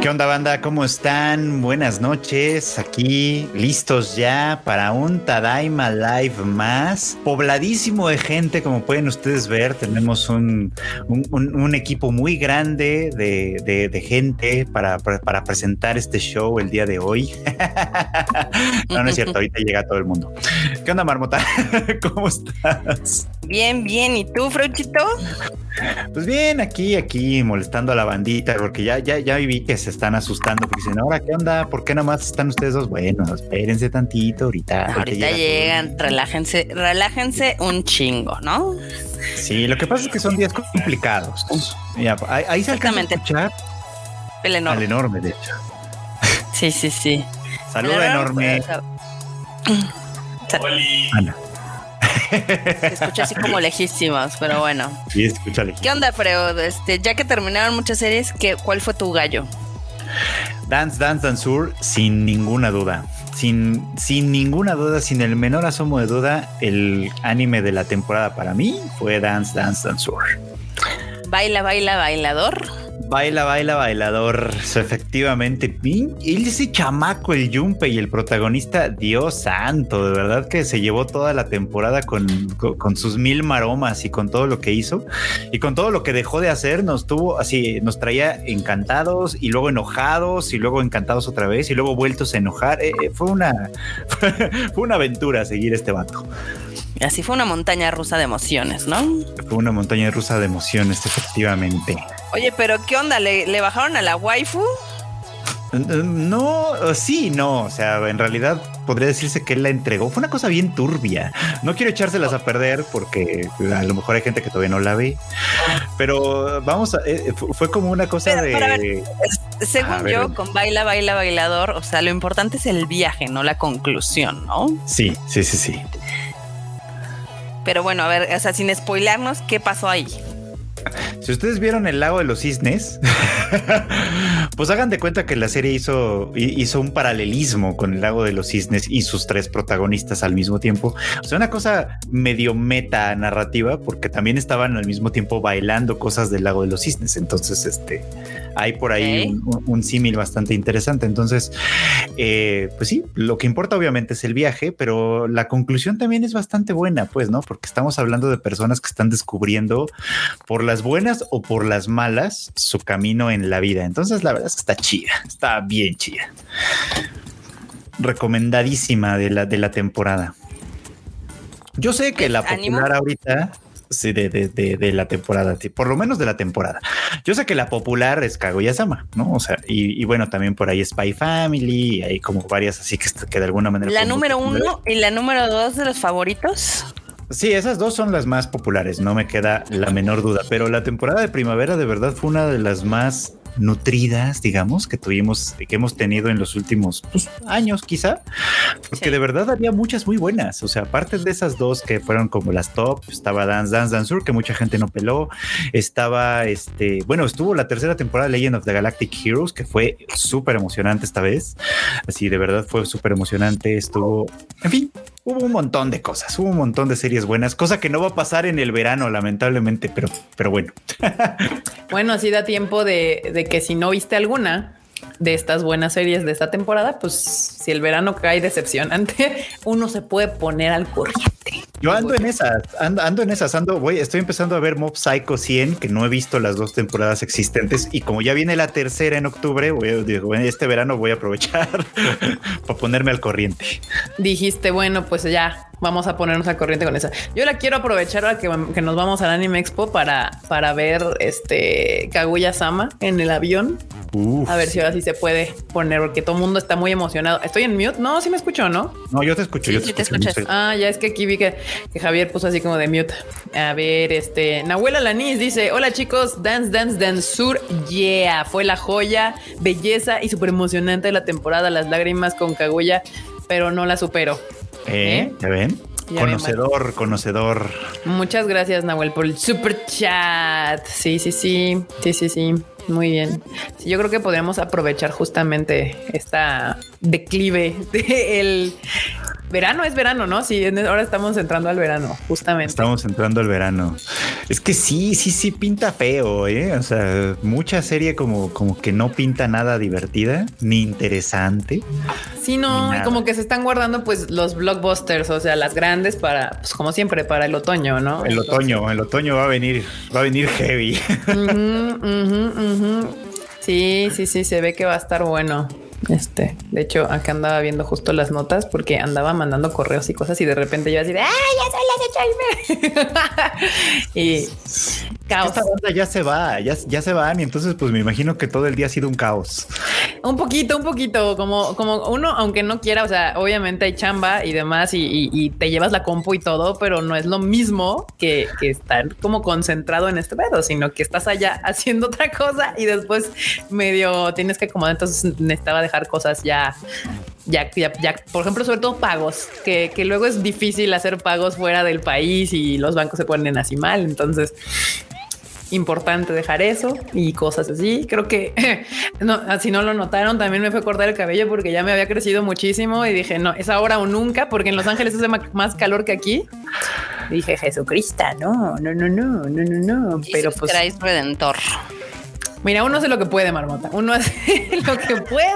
¿Qué onda banda? ¿Cómo están? Buenas noches. Aquí listos ya para un Tadaima Live más. Pobladísimo de gente, como pueden ustedes ver. Tenemos un, un, equipo muy grande de, de, gente para, para, presentar este show el día de hoy. no, no es cierto. Ahorita llega todo el mundo. ¿Qué onda, Marmota? ¿Cómo estás? Bien, bien. ¿Y tú, Frochito? Pues bien, aquí, aquí molestando a la bandita, porque ya, ya, ya vi que se están asustando, porque dicen, ahora, ¿qué onda? ¿Por qué nomás están ustedes dos? Bueno, espérense tantito ahorita. Ahorita llegan, relájense, relájense un chingo, ¿no? Sí, lo que pasa es que son días complicados. Ya, ahí, se alcanza a escuchar el enorme. Al enorme, de hecho. Sí, sí, sí. Saluda enorme. Ana. Se escucha así como lejísimos, pero bueno. Sí, escucha ¿Qué onda, Freud? Este, ya que terminaron muchas series, ¿qué, ¿cuál fue tu gallo? Dance Dance Danceur, sin ninguna duda. Sin, sin ninguna duda, sin el menor asomo de duda, el anime de la temporada para mí fue Dance Dance Danceur. Baila, baila, bailador. Baila, baila, bailador. Efectivamente. Y ese chamaco, el Jumpe y el protagonista, Dios santo, de verdad que se llevó toda la temporada con, con, sus mil maromas y con todo lo que hizo y con todo lo que dejó de hacer. Nos tuvo así, nos traía encantados y luego enojados y luego encantados otra vez y luego vueltos a enojar. Eh, eh, fue una, fue una aventura seguir este vato. Así fue una montaña rusa de emociones, ¿no? Fue una montaña rusa de emociones, efectivamente. Oye, pero ¿qué onda? ¿Le, bajaron a la waifu? No, sí, no. O sea, en realidad podría decirse que él la entregó. Fue una cosa bien turbia. No quiero echárselas a perder porque a lo mejor hay gente que todavía no la ve. Pero vamos a. Eh, fue como una cosa de. según yo, con baila, baila, bailador, o sea, lo importante es el viaje, no la conclusión, ¿no? Sí, sí, sí, sí. Pero bueno, a ver, o sea, sin spoilarnos, ¿qué pasó ahí? Si ustedes vieron el lago de los cisnes, pues hagan de cuenta que la serie hizo, hizo un paralelismo con el lago de los cisnes y sus tres protagonistas al mismo tiempo. O sea, una cosa medio meta narrativa, porque también estaban al mismo tiempo bailando cosas del lago de los cisnes. Entonces, este, hay por ahí un, símil bastante interesante. Entonces, eh, pues sí, lo que importa obviamente es el viaje, pero la conclusión también es bastante buena, pues, ¿no? Porque estamos hablando de personas que están descubriendo por las buenas o por las malas su camino en la vida. Entonces, la verdad es que está chida, está bien chida. Recomendadísima de la, de la temporada. Yo sé que la popular ahorita sí, de, de, de, la temporada, por lo menos de la temporada. Yo sé que la popular es Kaguya-sama, ¿no? O sea, y, bueno, también por ahí Spy Family, hay como varias así que, que de alguna manera. La número uno y la número dos de los favoritos. Sí, esas dos son las más populares, no me queda la menor duda, pero la temporada de primavera de verdad fue una de las más nutridas, digamos, que tuvimos, que hemos tenido en los últimos pues, años, quizá, porque de verdad había muchas muy buenas. O sea, aparte de esas dos que fueron como las top, estaba Dance Dance Dancer, que mucha gente no peló. Estaba este, bueno, estuvo la tercera temporada de Legend of the Galactic Heroes, que fue súper emocionante esta vez. Así de verdad fue súper emocionante. Estuvo, en fin, hubo un montón de cosas, hubo un montón de series buenas, cosa que no va a pasar en el verano, lamentablemente, pero, pero bueno. bueno, así da tiempo de, de que si no viste alguna, de estas buenas series de esta temporada, pues si el verano cae decepcionante, uno se puede poner al corriente. Yo ando en esas, ando, en esas, ando, voy, estoy empezando a ver Mob Psycho 100, que no he visto las dos temporadas existentes, y como ya viene la tercera en octubre, voy a, este verano voy a aprovechar para ponerme al corriente. Dijiste, bueno, pues ya vamos a ponernos al corriente con esa. Yo la quiero aprovechar ahora que, que nos vamos al Anime Expo para, para ver este Kaguya Sama en el avión. A ver si ahora sí se puede poner, porque todo el mundo está muy emocionado. Estoy en mute. No, sí me escucho, ¿no? No, yo te escucho. yo te, escucho. Ah, ya es que aquí vi que, Javier puso así como de mute. A ver, este Nahuela Lanis dice: Hola chicos, Dance Dance Dance Sur. Yeah, fue la joya, belleza y súper emocionante de la temporada. Las lágrimas con Kaguya, pero no la supero. ¿Eh? ¿Ya ven? conocedor, conocedor. Muchas gracias, Nahuel, por el super chat. Sí, sí, sí, sí, sí, sí. Muy bien. yo creo que podríamos aprovechar justamente esta declive del verano es verano, ¿no? Sí, ahora estamos entrando al verano, justamente. Estamos entrando al verano. Es que sí, sí, sí pinta feo, ¿eh? O sea, mucha serie como, como que no pinta nada divertida ni interesante. Sí, no, como que se están guardando pues los blockbusters, o sea, las grandes para, pues como siempre, para el otoño, ¿no? El otoño, el otoño va a venir, va a venir heavy. Sí, sí, sí, se ve que va a estar bueno. Este, de hecho, acá andaba viendo justo las notas porque andaba mandando correos y cosas y de repente yo así de ¡ay, ya las y caos. Esta banda ya se va, ya, ya se van y entonces pues me imagino que todo el día ha sido un caos. Un poquito, un poquito, como, como uno, aunque no quiera, o sea, obviamente hay chamba y demás y, te llevas la compu y todo, pero no es lo mismo que, estar como concentrado en este pedo, sino que estás allá haciendo otra cosa y después medio tienes que acomodar, entonces necesitaba dejar cosas ya, ya, ya, por ejemplo, sobre todo pagos, que, que luego es difícil hacer pagos fuera del país y los bancos se ponen así mal. Entonces, importante dejar eso y cosas así. Creo que no, si no lo notaron, también me fue cortar el cabello porque ya me había crecido muchísimo y dije, no, es ahora o nunca, porque en Los Ángeles hace más calor que aquí. dije, Jesucristo, no, no, no, no, no, no, no. Pero pues. Redentor. Mira, uno hace lo que puede, Marmota. Uno hace lo que puede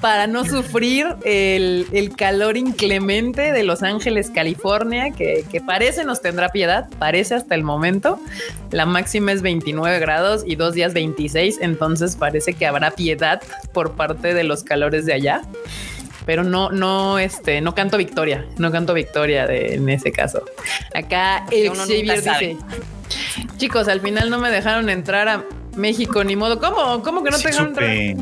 para no sufrir el, calor inclemente de Los Ángeles, California, que, parece nos tendrá piedad, parece hasta el momento. La máxima es 29 grados y dos días 26, entonces parece que habrá piedad por parte de los calores de allá. Pero no, no, este, no canto victoria, no canto victoria en ese caso. Acá el Xavier dice, chicos, al final no me dejaron entrar a México, ni modo. ¿Cómo? ¿Cómo que no te dejaron supe,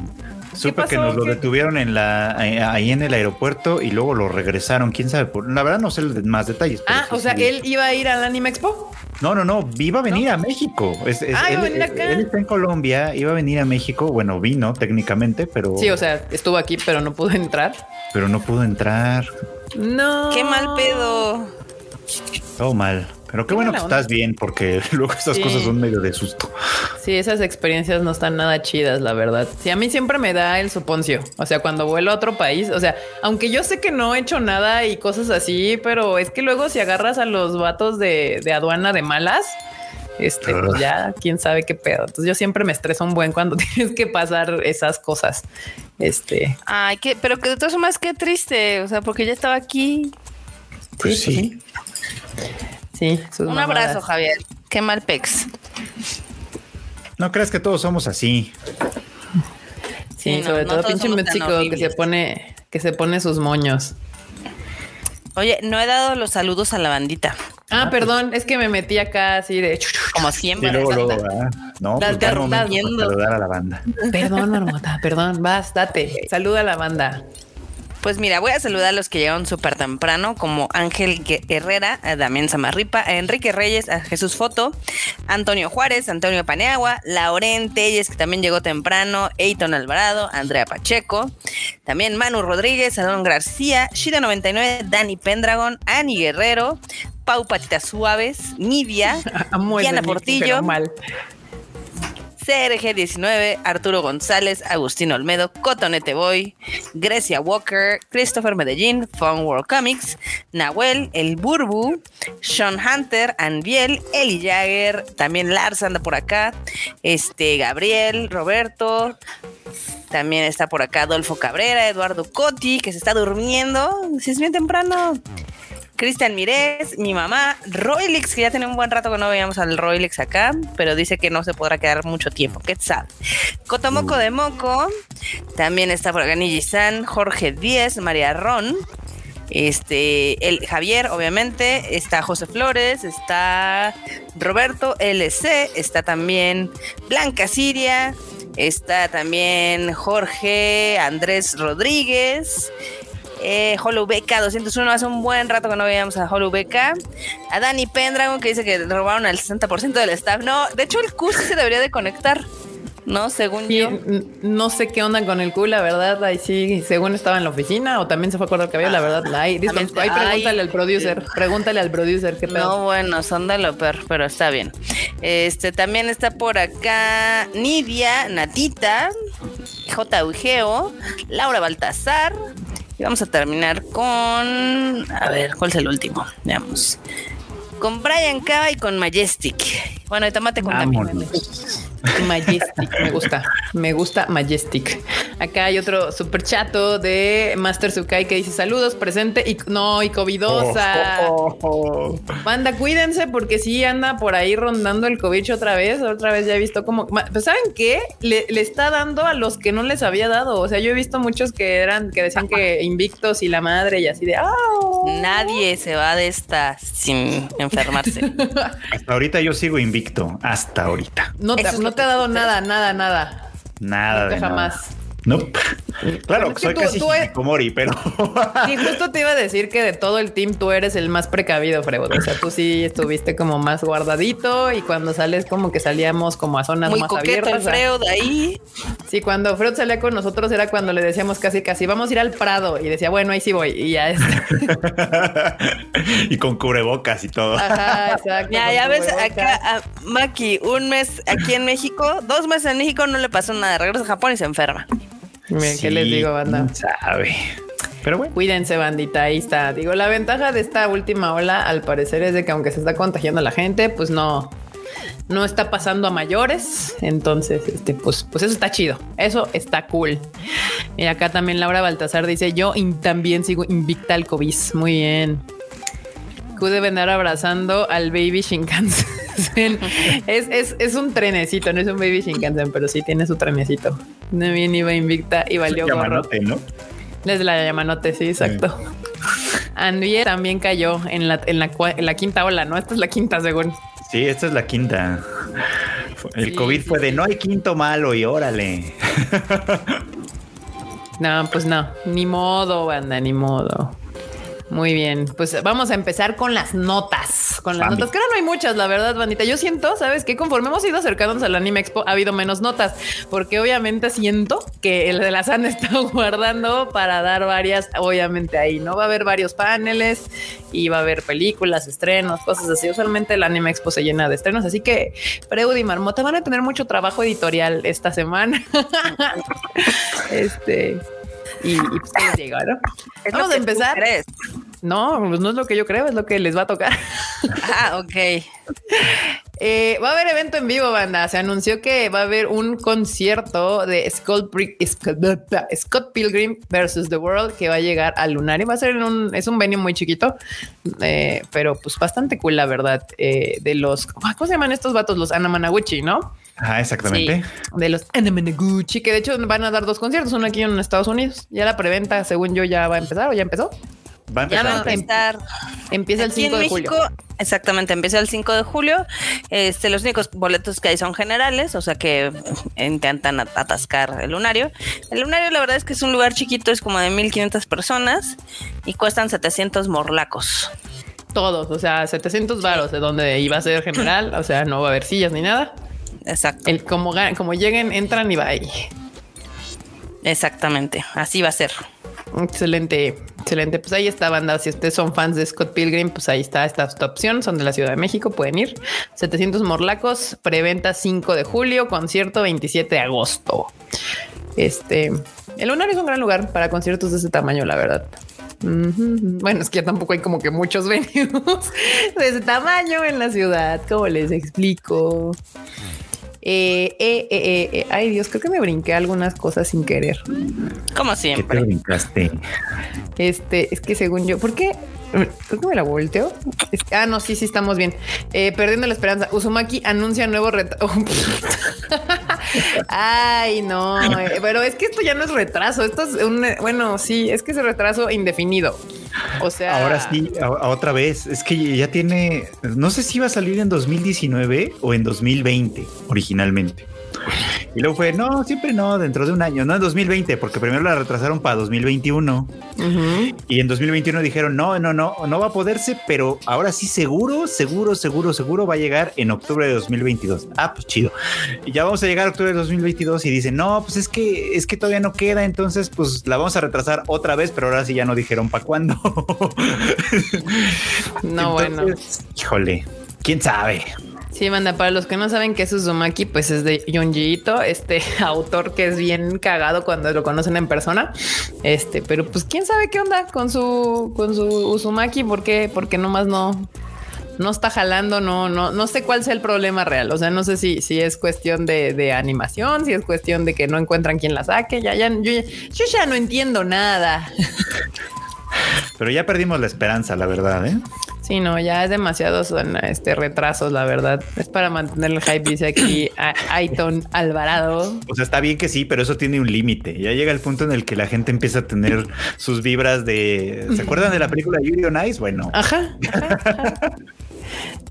Supe que nos lo detuvieron en la ahí en el aeropuerto y luego lo regresaron. Quién sabe. Por, la verdad no sé más detalles. Ah, o sea, él iba a ir al Anime Expo. No, no, no, iba a venir a México. ah, iba a venir acá. Él está en Colombia, iba a venir a México. Bueno, vino técnicamente, pero. Sí, o sea, estuvo aquí, pero no pudo entrar. Pero no pudo entrar. No. Qué mal pedo. Todo mal. Pero qué bueno que estás bien, porque luego estas cosas son medio de susto. Sí, esas experiencias no están nada chidas, la verdad. Sí, a mí siempre me da el suponcio. O sea, cuando vuelo a otro país, o sea, aunque yo sé que no he hecho nada y cosas así, pero es que luego si agarras a los vatos de, aduana de malas, este, pues ya quién sabe qué pedo. Entonces yo siempre me estreso un buen cuando tienes que pasar esas cosas. Este. Ay, que, pero que de todas formas, qué triste. O sea, porque ya estaba aquí. Pues sí. Sí, un abrazo, Javier. Qué mal pex. No creas que todos somos así. Sí, sobre todo pinche México que se pone, que se pone sus moños. Oye, no he dado los saludos a la bandita. Ah, perdón, es que me metí acá así de como siempre. luego, luego, no, pues saludar a la banda. Perdón, Marmota, perdón, vas, date. Saluda a la banda. Pues mira, voy a saludar a los que llegaron súper temprano, como Ángel Herrera, a Damián Samarripa, a Enrique Reyes, a Jesús Foto, Antonio Juárez, Antonio Paneagua, Lauren Telles, que también llegó temprano, Eiton Alvarado, Andrea Pacheco, también Manu Rodríguez, Adón García, Shida99, Dani Pendragon, Ani Guerrero, Pau Patitas Suaves, Nidia, Diana Portillo. CRG19, Arturo González, Agustín Olmedo, Cotonete Boy, Grecia Walker, Christopher Medellín, Fun World Comics, Nahuel, El Burbu, Sean Hunter, Anviel, Eli Jagger, también Lars anda por acá, este, Gabriel, Roberto, también está por acá Adolfo Cabrera, Eduardo Cotti, que se está durmiendo, si es bien temprano. Cristian Mirés, mi mamá, Roylix, que ya tiene un buen rato que no veíamos al Roylix acá, pero dice que no se podrá quedar mucho tiempo. ¿Qué sabe? Cotomoco de Moco, también está por acá San, Jorge Díez, María Ron, este, el Javier, obviamente, está José Flores, está Roberto LC, está también Blanca Siria, está también Jorge Andrés Rodríguez, eh, Hollow Beca 201, hace un buen rato que no veíamos a Hollow. A Dani Pendragon que dice que robaron al 60% del staff. No, de hecho el Q se debería de conectar. ¿no? Según yo. No sé qué onda con el Q, la verdad. Ahí sí, según estaba en la oficina o también se fue a cortar el cabello, la verdad. Ahí, pregúntale al producer. Pregúntale al producer qué pedo. No, bueno, son de lo peor, pero está bien. Este también está por acá Nidia, Natita, J. Ugeo, Laura Baltazar, Y vamos a terminar con. A ver, ¿cuál es el último? Veamos. Con Brian Cava y con Majestic. Bueno, y tomate con Vámonos. Majestic, me gusta. Me gusta Majestic. Acá hay otro super chato de Master Sukai que dice saludos, presente y no, y covidosa. Oh, oh, oh. Banda, cuídense porque sí anda por ahí rondando el COVID otra vez. Otra vez ya he visto como, pues ¿saben qué? Le, le está dando a los que no les había dado. O sea, yo he visto muchos que eran, que decían que invictos y la madre y así de, ah, Nadie se va de esta sin enfermarse. Hasta ahorita yo sigo invicto. Hasta ahorita. no te, no te ha dado tú nada, nada, nada. Nada Nunca de nada. Nope. Claro, soy tú- casi tú e- hikikomori, pero Y justo te iba a decir que de todo el team tú eres el más precavido, Freud. O sea, tú sí estuviste como más guardadito y cuando sales como que salíamos como a zonas Muy más coqueto el abiertas. Freud ahí. Sí, cuando Freud salía con nosotros era cuando le decíamos casi casi vamos a ir al Prado y decía, bueno, ahí sí voy. Y ya es. y con cubrebocas y todo. Ajá, exacto. Ya, ya ves, acá a Maki, un mes aquí en México, dos meses en México, no le pasó nada. Regresa a Japón y se enferma. Miren, ¿qué les Sí, digo, banda? sabe. Pero bueno. Cuídense, bandita, ahí está. Digo, la ventaja de esta última ola, al parecer, es de que aunque se está contagiando la gente, pues no, no está pasando a mayores. Entonces, este, pues, pues eso está chido. Eso está cool. Mira, acá también Laura Baltasar dice: Yo también sigo invicta al COVID. Muy bien. Q debe andar abrazando al baby Shinkansen. es, es, es un trenecito, no es un baby Shinkansen, pero sí tiene su trenecito. Bien iba invicta y valió gorro. Yamanote, ¿no? Desde la llamanote, sí, exacto. Anvie también cayó en la, en, la, en la quinta ola, ¿no? Esta es la quinta, según. Sí, esta es la quinta. El Sí, COVID sí, fue de no hay quinto malo y órale. No, pues no, ni modo, banda, ni modo. Muy bien, pues vamos a empezar con las notas. Con las Bambi. notas, que ahora no hay muchas, la verdad, bandita. Yo siento, ¿sabes? Que conforme hemos ido acercándonos al Anime Expo, ha habido menos notas, porque obviamente siento que el de las han estado guardando para dar varias, obviamente ahí, ¿no? Va a haber varios paneles y va a haber películas, estrenos, cosas así. Usualmente el Anime Expo se llena de estrenos, así que Freud y Marmota van a tener mucho trabajo editorial esta semana. este. Y, y pues que les llega, ¿no? Es Vamos a empezar. No, pues no es lo que yo creo, es lo que les va a tocar. Ah, ok. Eh, va a haber evento en vivo, banda. Se anunció que va a haber un concierto de Scott, Scott, Pilgrim versus The World que va a llegar al Lunario. Va a ser en un, es un venue muy chiquito, eh, pero pues bastante cool, la verdad. Eh, de los, ¿cómo se llaman estos vatos? Los Anamanaguchi, ¿no? Ah, exactamente. De los Anamanaguchi, que de hecho van a dar dos conciertos, uno aquí y uno en Estados Unidos. Ya la preventa, según yo, ya va a empezar o ya empezó. Va a Ya va a empezar. empezar. Empieza el Aquí en 5 de julio. Exactamente, empieza el 5 de julio. Este, los únicos boletos que hay son generales, o sea que intentan at- atascar el lunario. El lunario, la verdad es que es un lugar chiquito, es como de 1500 personas y cuestan 700 morlacos. Todos, o sea, 700 varos de donde iba a ser general, o sea, no va a haber sillas ni nada. Exacto, El como, como lleguen, entran y va ahí. exactamente, así va a ser. Excelente, excelente. Pues ahí está, banda. Si ustedes son fans de Scott Pilgrim, pues ahí está esta, opción. Son de la Ciudad de México, pueden ir. 700 morlacos, preventa 5 de julio, concierto 27 de agosto. Este, el Lunar es un gran lugar para conciertos de ese tamaño, la verdad. Bueno, es que ya tampoco hay como que muchos venues de ese tamaño en la ciudad. ¿Cómo les explico? Eh, eh, eh, eh, eh. Ay, Dios, creo que me brinqué algunas cosas sin querer. Como ¿Qué te siempre. brincaste? Este, es que según yo, ¿por qué? Creo que me la volteo. Es- ah, no, sí, sí, estamos bien. Eh, perdiendo la esperanza. Uzumaki anuncia nuevo retraso. Ay, no, eh, pero es que esto ya no es retraso. Esto es un, eh, bueno, sí, es que es retraso indefinido. O sea, Ahora sí, a- otra vez. Es que ya tiene, no sé si iba a salir en 2019 o en 2020 originalmente. Y luego fue, no, siempre no, dentro de un año, no en 2020, porque primero la retrasaron para 2021 Ujú. y en 2021 dijeron, no, no, no, no va a poderse, pero ahora sí seguro, seguro, seguro, seguro va a llegar en octubre de 2022. Ah, pues chido. Y ya vamos a llegar a octubre de 2022 y dicen, no, pues es que, es que todavía no queda, entonces pues la vamos a retrasar otra vez, pero ahora sí ya no dijeron para cuándo. no, bueno. Híjole, quién sabe. Sí, manda, para los que no saben qué es Uzumaki, pues es de Yonjiito, este autor que es bien cagado cuando lo conocen en persona. Este, pero pues quién sabe qué onda con su con su Uzumaki, ¿por qué? Porque nomás no no está jalando, no, no, no sé cuál sea el problema real. O sea, no sé si, si es cuestión de, de animación, si es cuestión de que no encuentran quien la saque. Ya, ya, yo ya no entiendo nada. Pero ya perdimos la esperanza, la verdad, ¿eh? Sí, no, ya es demasiado son este retrasos, la verdad. Es para mantener el hype, dice aquí a Aiton Alvarado. O sea, está bien que sí, pero eso tiene un límite. Ya llega el punto en el que la gente empieza a tener sus vibras de. ¿Se acuerdan de la película Yuri on Ice? Bueno. Ajá. ajá, ajá.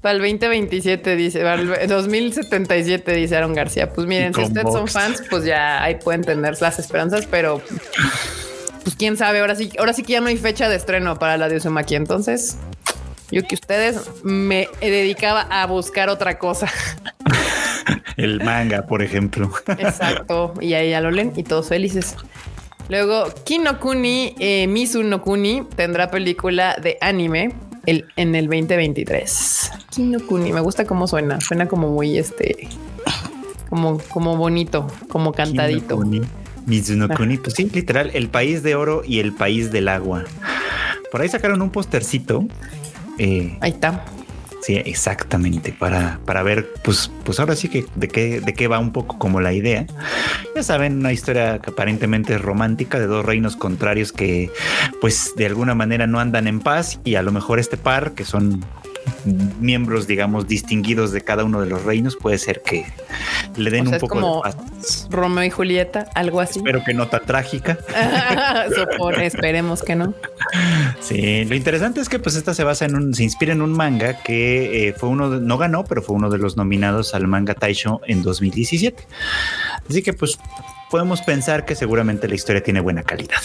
Para el 2027 dice, para el 2077 dice Aaron García. Pues miren, si ustedes son fans, pues ya ahí pueden tener las esperanzas, pero pues quién sabe, ahora sí, ahora sí que ya no hay fecha de estreno para la de Uzumaki, entonces yo que ustedes me dedicaba a buscar otra cosa. El manga, por ejemplo. Exacto. Y ahí ya lo leen y todos felices. Luego, Kinokuni, eh, Mizu no Kuni tendrá película de anime el, en el 2023. Kinokuni, me gusta cómo suena. Suena como muy este, como, como bonito, como cantadito. Kinokuni, Mizunokuni, pues sí, literal, el país de oro y el país del agua. Por ahí sacaron un postercito eh, Ahí está. Sí, exactamente, para, para ver, pues, pues ahora sí que de qué, de qué va un poco como la idea. Ya saben, una historia que aparentemente es romántica de dos reinos contrarios que, pues, de alguna manera no andan en paz y a lo mejor este par, que son miembros, digamos, distinguidos de cada uno de los reinos, puede ser que le den O sea, un es poco como de paz. Romeo y Julieta, algo así. Espero que no tan trágica. Supone, esperemos que no. Sí, lo interesante es que pues esta se basa en un, se inspira en un manga que eh, fue uno, de- no ganó, pero fue uno de los nominados al manga Taisho en 2017. Así que pues podemos pensar que seguramente la historia tiene buena calidad.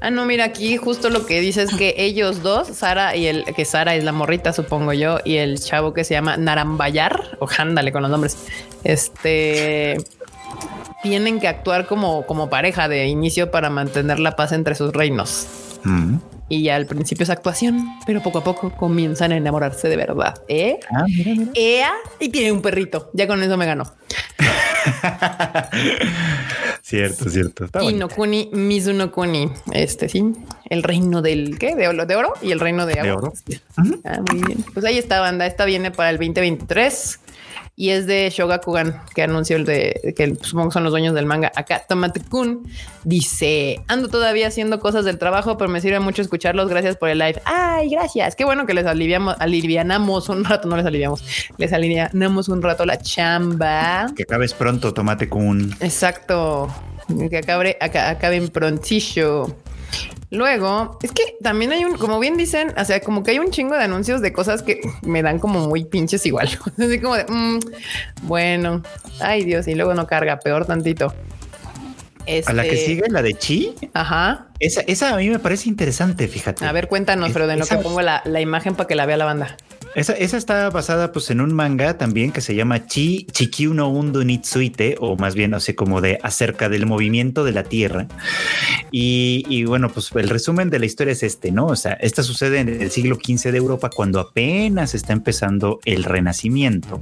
Ah, no, mira, aquí justo lo que dice es que ellos dos, Sara y el que Sara es la morrita, supongo yo, y el chavo que se llama Narambayar, o ándale con los nombres, este tienen que actuar como, como pareja de inicio para mantener la paz entre sus reinos. Mm. Y ya al principio es actuación, pero poco a poco comienzan a enamorarse de verdad. ¿Eh? Ah, mira, mira. Ea, y tiene un perrito. Ya con eso me ganó. cierto, cierto. Está. Inokuni, Mizunokuni. Este sí, el reino del ¿qué? De oro, de oro y el reino de agua. De oro. Ah, muy bien. Pues ahí está, banda. Esta viene para el 2023 y es de Shogakugan, que anunció el de que supongo que son los dueños del manga. Acá Tomate Kun dice: Ando todavía haciendo cosas del trabajo, pero me sirve mucho escucharlos. Gracias por el live. Ay, gracias. Qué bueno que les aliviamos, alivianamos un rato, no les aliviamos, les alivianamos un rato la chamba. Que acabes pronto, tomate con Exacto. Que acabe, aca- acaben prontillo. Luego, es que también hay un, como bien dicen, o sea, como que hay un chingo de anuncios de cosas que me dan como muy pinches igual. Así como de, mm, bueno, ay Dios, y luego no carga, peor tantito. A la que Este, sigue, la de Chi, Ajá. esa, esa a mí me parece interesante, fíjate. A ver, cuéntanos, pero de lo que pongo la, la imagen para que la vea la banda. Esa, esa está basada pues en un manga también que se llama Chi Chikyu no Undo Nitsuite, o más bien así como de acerca del movimiento de la Tierra. Y, y bueno, pues el resumen de la historia es este, ¿no? O sea, esta sucede en el siglo XV de Europa cuando apenas está empezando el Renacimiento.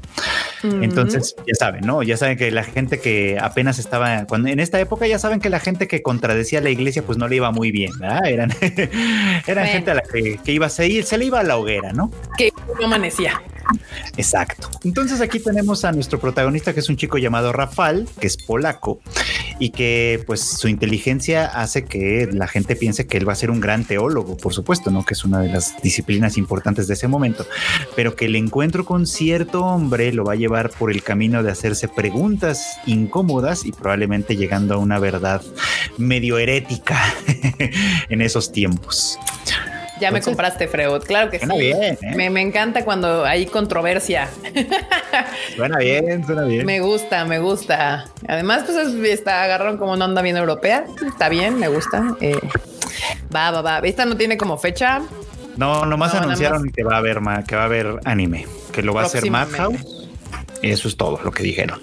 Entonces, ya saben, ¿no? Ya saben que la gente que apenas estaba, cuando en esta época ya saben que la gente que contradecía a la iglesia pues no le iba muy bien, ¿verdad? Eran, eran Bueno. gente a la que, que iba a seguir, se le iba a la hoguera, ¿no? que amanecía. Exacto. Entonces aquí tenemos a nuestro protagonista que es un chico llamado Rafal, que es polaco y que pues su inteligencia hace que la gente piense que él va a ser un gran teólogo, por supuesto, ¿no? Que es una de las disciplinas importantes de ese momento, pero que el encuentro con cierto hombre lo va a llevar por el camino de hacerse preguntas incómodas y probablemente llegando a una verdad medio herética en esos tiempos. Ya me compraste, Freud. Claro que sí. Suena bien, ¿eh? me, me encanta cuando hay controversia. Suena bien, suena bien. Me gusta, me gusta. Además, pues es- está agarraron como una onda bien europea. Está bien, me gusta. Eh, va, va, va. Esta no tiene como fecha. No, nomás No, anunciaron que va a haber que va a haber anime, que lo va a hacer. Madhouse. Eso es todo lo que dijeron.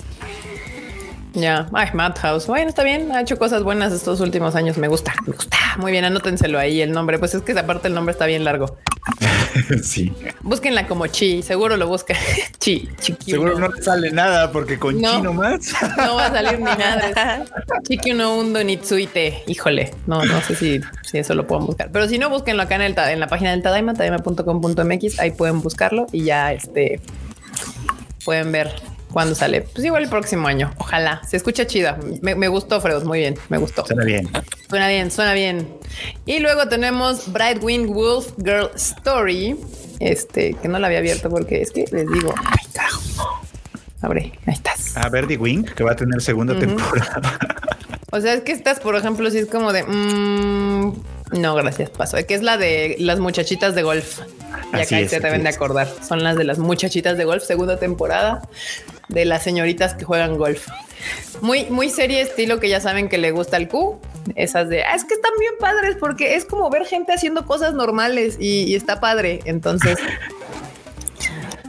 Ya, ay, Madhouse. Bueno, está bien. Ha hecho cosas buenas estos últimos años. Me gusta, me gusta. Muy bien, anótenselo ahí el nombre. Pues es que aparte el nombre está bien largo. sí. Búsquenla como Chi, seguro lo busca. Chi, chiqui. Seguro no sale nada porque con Chi nomás. No va a salir ni nada. Chiqui uno undo Nitsuite. Híjole, no, no sé si, si eso lo pueden buscar. Pero si no, búsquenlo acá en, el, en la página del Tadaima, tadaima.com.mx. Ahí pueden buscarlo y ya este pueden ver cuando sale. Pues igual el próximo año. Ojalá. Se escucha chida. Me, gustó, Freud. Muy bien. Me gustó. Suena bien. Suena bien, suena bien. Y luego tenemos Bright Wing Wolf Girl Story. Este, que no la había abierto porque es que les digo, ay, carajo. Abre, ahí estás. A Verdi Wing, que va a tener segunda temporada. O sea, es que estás, por ejemplo, si es como de mmm, no, gracias, paso. Que es la de las muchachitas de golf. Ya que se deben de acordar. Son las de las muchachitas de golf, segunda temporada de las señoritas que juegan golf. Muy, muy serie estilo que ya saben que le gusta el Q. Esas de ah, es que están bien padres porque es como ver gente haciendo cosas normales y, está padre. Entonces,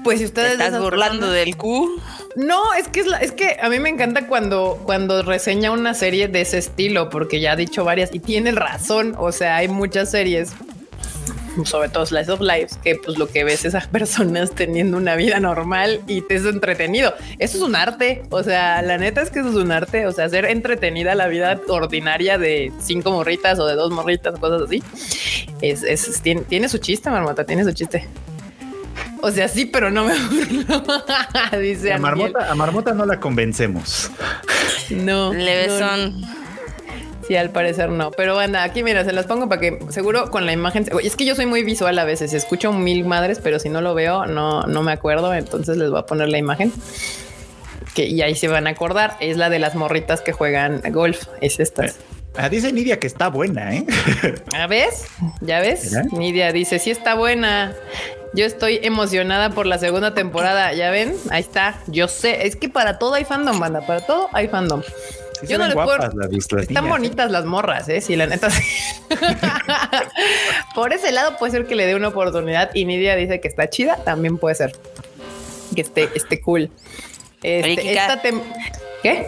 pues si ustedes estás burlando del Q. No, es que es, es que a mí me encanta cuando, cuando reseña una serie de ese estilo, porque ya ha dicho varias y tiene razón. O sea, hay muchas series sobre todo Slice of Lives, que pues lo que ves es a personas teniendo una vida normal y te es entretenido. Eso es un arte. O sea, la neta es que eso es un arte. O sea, hacer entretenida la vida ordinaria de cinco morritas o de dos morritas, cosas así. Es, es tiene, su chiste, marmota, tiene su chiste. O sea, sí, pero no me burlo. Dice a marmota, a marmota, no la convencemos. No. le son Sí, al parecer no. Pero anda, aquí mira, se las pongo para que seguro con la imagen. Es que yo soy muy visual a veces. Escucho mil madres, pero si no lo veo, no, no me acuerdo. Entonces les voy a poner la imagen. Que, y ahí se van a acordar. Es la de las morritas que juegan golf. Es esta. Ah, dice Nidia que está buena, ¿eh? ¿Ya ves? ¿Ya ves? Nidia dice, sí está buena. Yo estoy emocionada por la segunda temporada. ¿Ya ven? Ahí está. Yo sé. Es que para todo hay fandom, banda. Para todo hay fandom. Yo no le puedo. Están bonitas las morras, eh. Sí, la neta. Por ese lado puede ser que le dé una oportunidad y Nidia dice que está chida. También puede ser que esté, esté cool. Este, ¿Qué?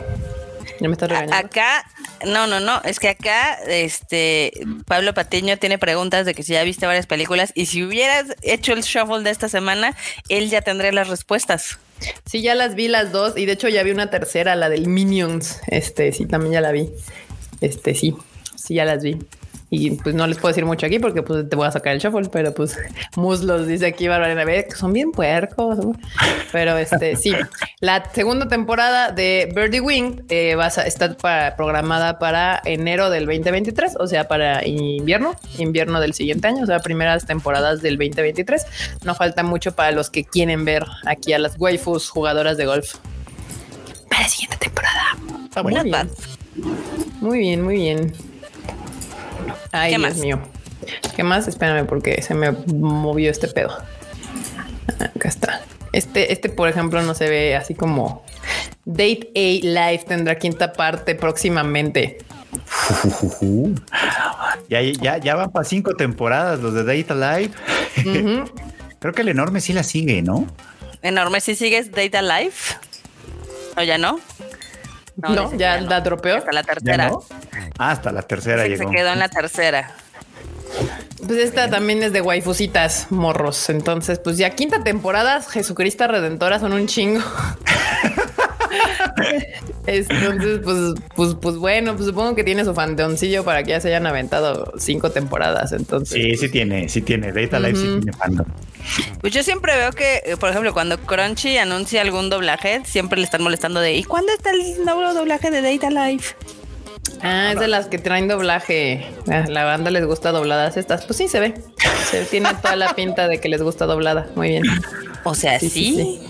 Ya me estás regañando. Acá, no, no, no. Es que acá, este, Pablo Patiño tiene preguntas de que si ya viste varias películas y si hubieras hecho el shuffle de esta semana, él ya tendría las respuestas. Sí, ya las vi las dos y de hecho ya vi una tercera, la del Minions. Este, sí, también ya la vi. Este, sí, sí, ya las vi. Y pues no les puedo decir mucho aquí porque pues te voy a sacar el shuffle, pero pues muslos, dice aquí Bárbara que son bien puercos. Pero este sí, la segunda temporada de Birdie Wing eh, va a estar programada para enero del 2023, o sea, para invierno, invierno del siguiente año, o sea, primeras temporadas del 2023. No falta mucho para los que quieren ver aquí a las waifus jugadoras de golf. Para la siguiente temporada. Muy bien. Muy bien, muy bien. Ay, ¿Qué Dios más? mío. ¿Qué más? Espérame porque se me movió este pedo. Acá está. Este, este, por ejemplo, no se ve así como Date A Live tendrá quinta parte próximamente. ya, ya, ya van para cinco temporadas los de Date Alive. Creo que el enorme sí la sigue, ¿no? Enorme sí sigues Date Alive. ¿O ya no? No, ya, la dropeó. Hasta la tercera. Ah, hasta la tercera llegó. Se quedó en la tercera. Pues esta también es de waifusitas morros. Entonces, pues ya quinta temporada, Jesucristo Redentora son un chingo. Entonces, pues, pues, pues bueno, pues supongo que tiene su fandoncillo para que ya se hayan aventado cinco temporadas. Entonces, sí, sí tiene, sí tiene. Data Life sí tiene fandom. Pues yo siempre veo que, eh, por ejemplo, cuando Crunchy anuncia algún doblaje, siempre le están molestando de ¿y cuándo está el nuevo doblaje de Data Life? Ah, es de las que traen doblaje. Ah, la banda les gusta dobladas estas. Pues sí, se ve. Se tiene toda la pinta de que les gusta doblada. Muy bien. O sea, sí.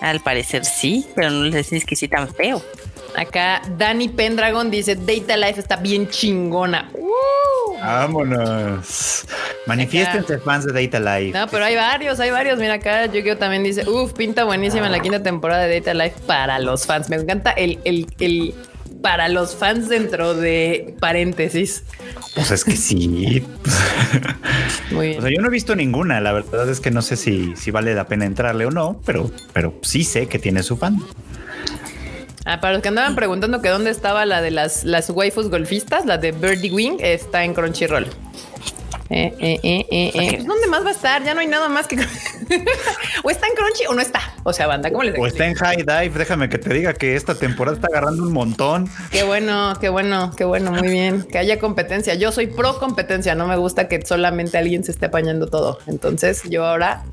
Al parecer sí, pero no les decís que sí tan feo. Acá Dani Pendragon dice Data Life está bien chingona. Vámonos. Manifiéstense fans de Data Life. No, pero hay varios, hay varios. Mira acá, Yu-Gi-Oh también dice, uff, pinta buenísima en la quinta temporada de Data Life para los fans. Me encanta el, el, el para los fans dentro de paréntesis. Pues es que sí. Muy bien. O sea, yo no he visto ninguna. La verdad es que no sé si, si vale la pena entrarle o no, pero, pero sí sé que tiene su fan. Ah, para los que andaban preguntando que dónde estaba la de las, las waifus golfistas, la de Birdie Wing, está en Crunchyroll. Eh, eh, eh, eh, eh. Pues, ¿Dónde más va a estar? Ya no hay nada más que. o está en Crunchy o no está. O sea, banda, ¿cómo les O está en High Dive. Déjame que te diga que esta temporada está agarrando un montón. Qué bueno, qué bueno, qué bueno. Muy bien. Que haya competencia. Yo soy pro competencia. No me gusta que solamente alguien se esté apañando todo. Entonces, yo ahora,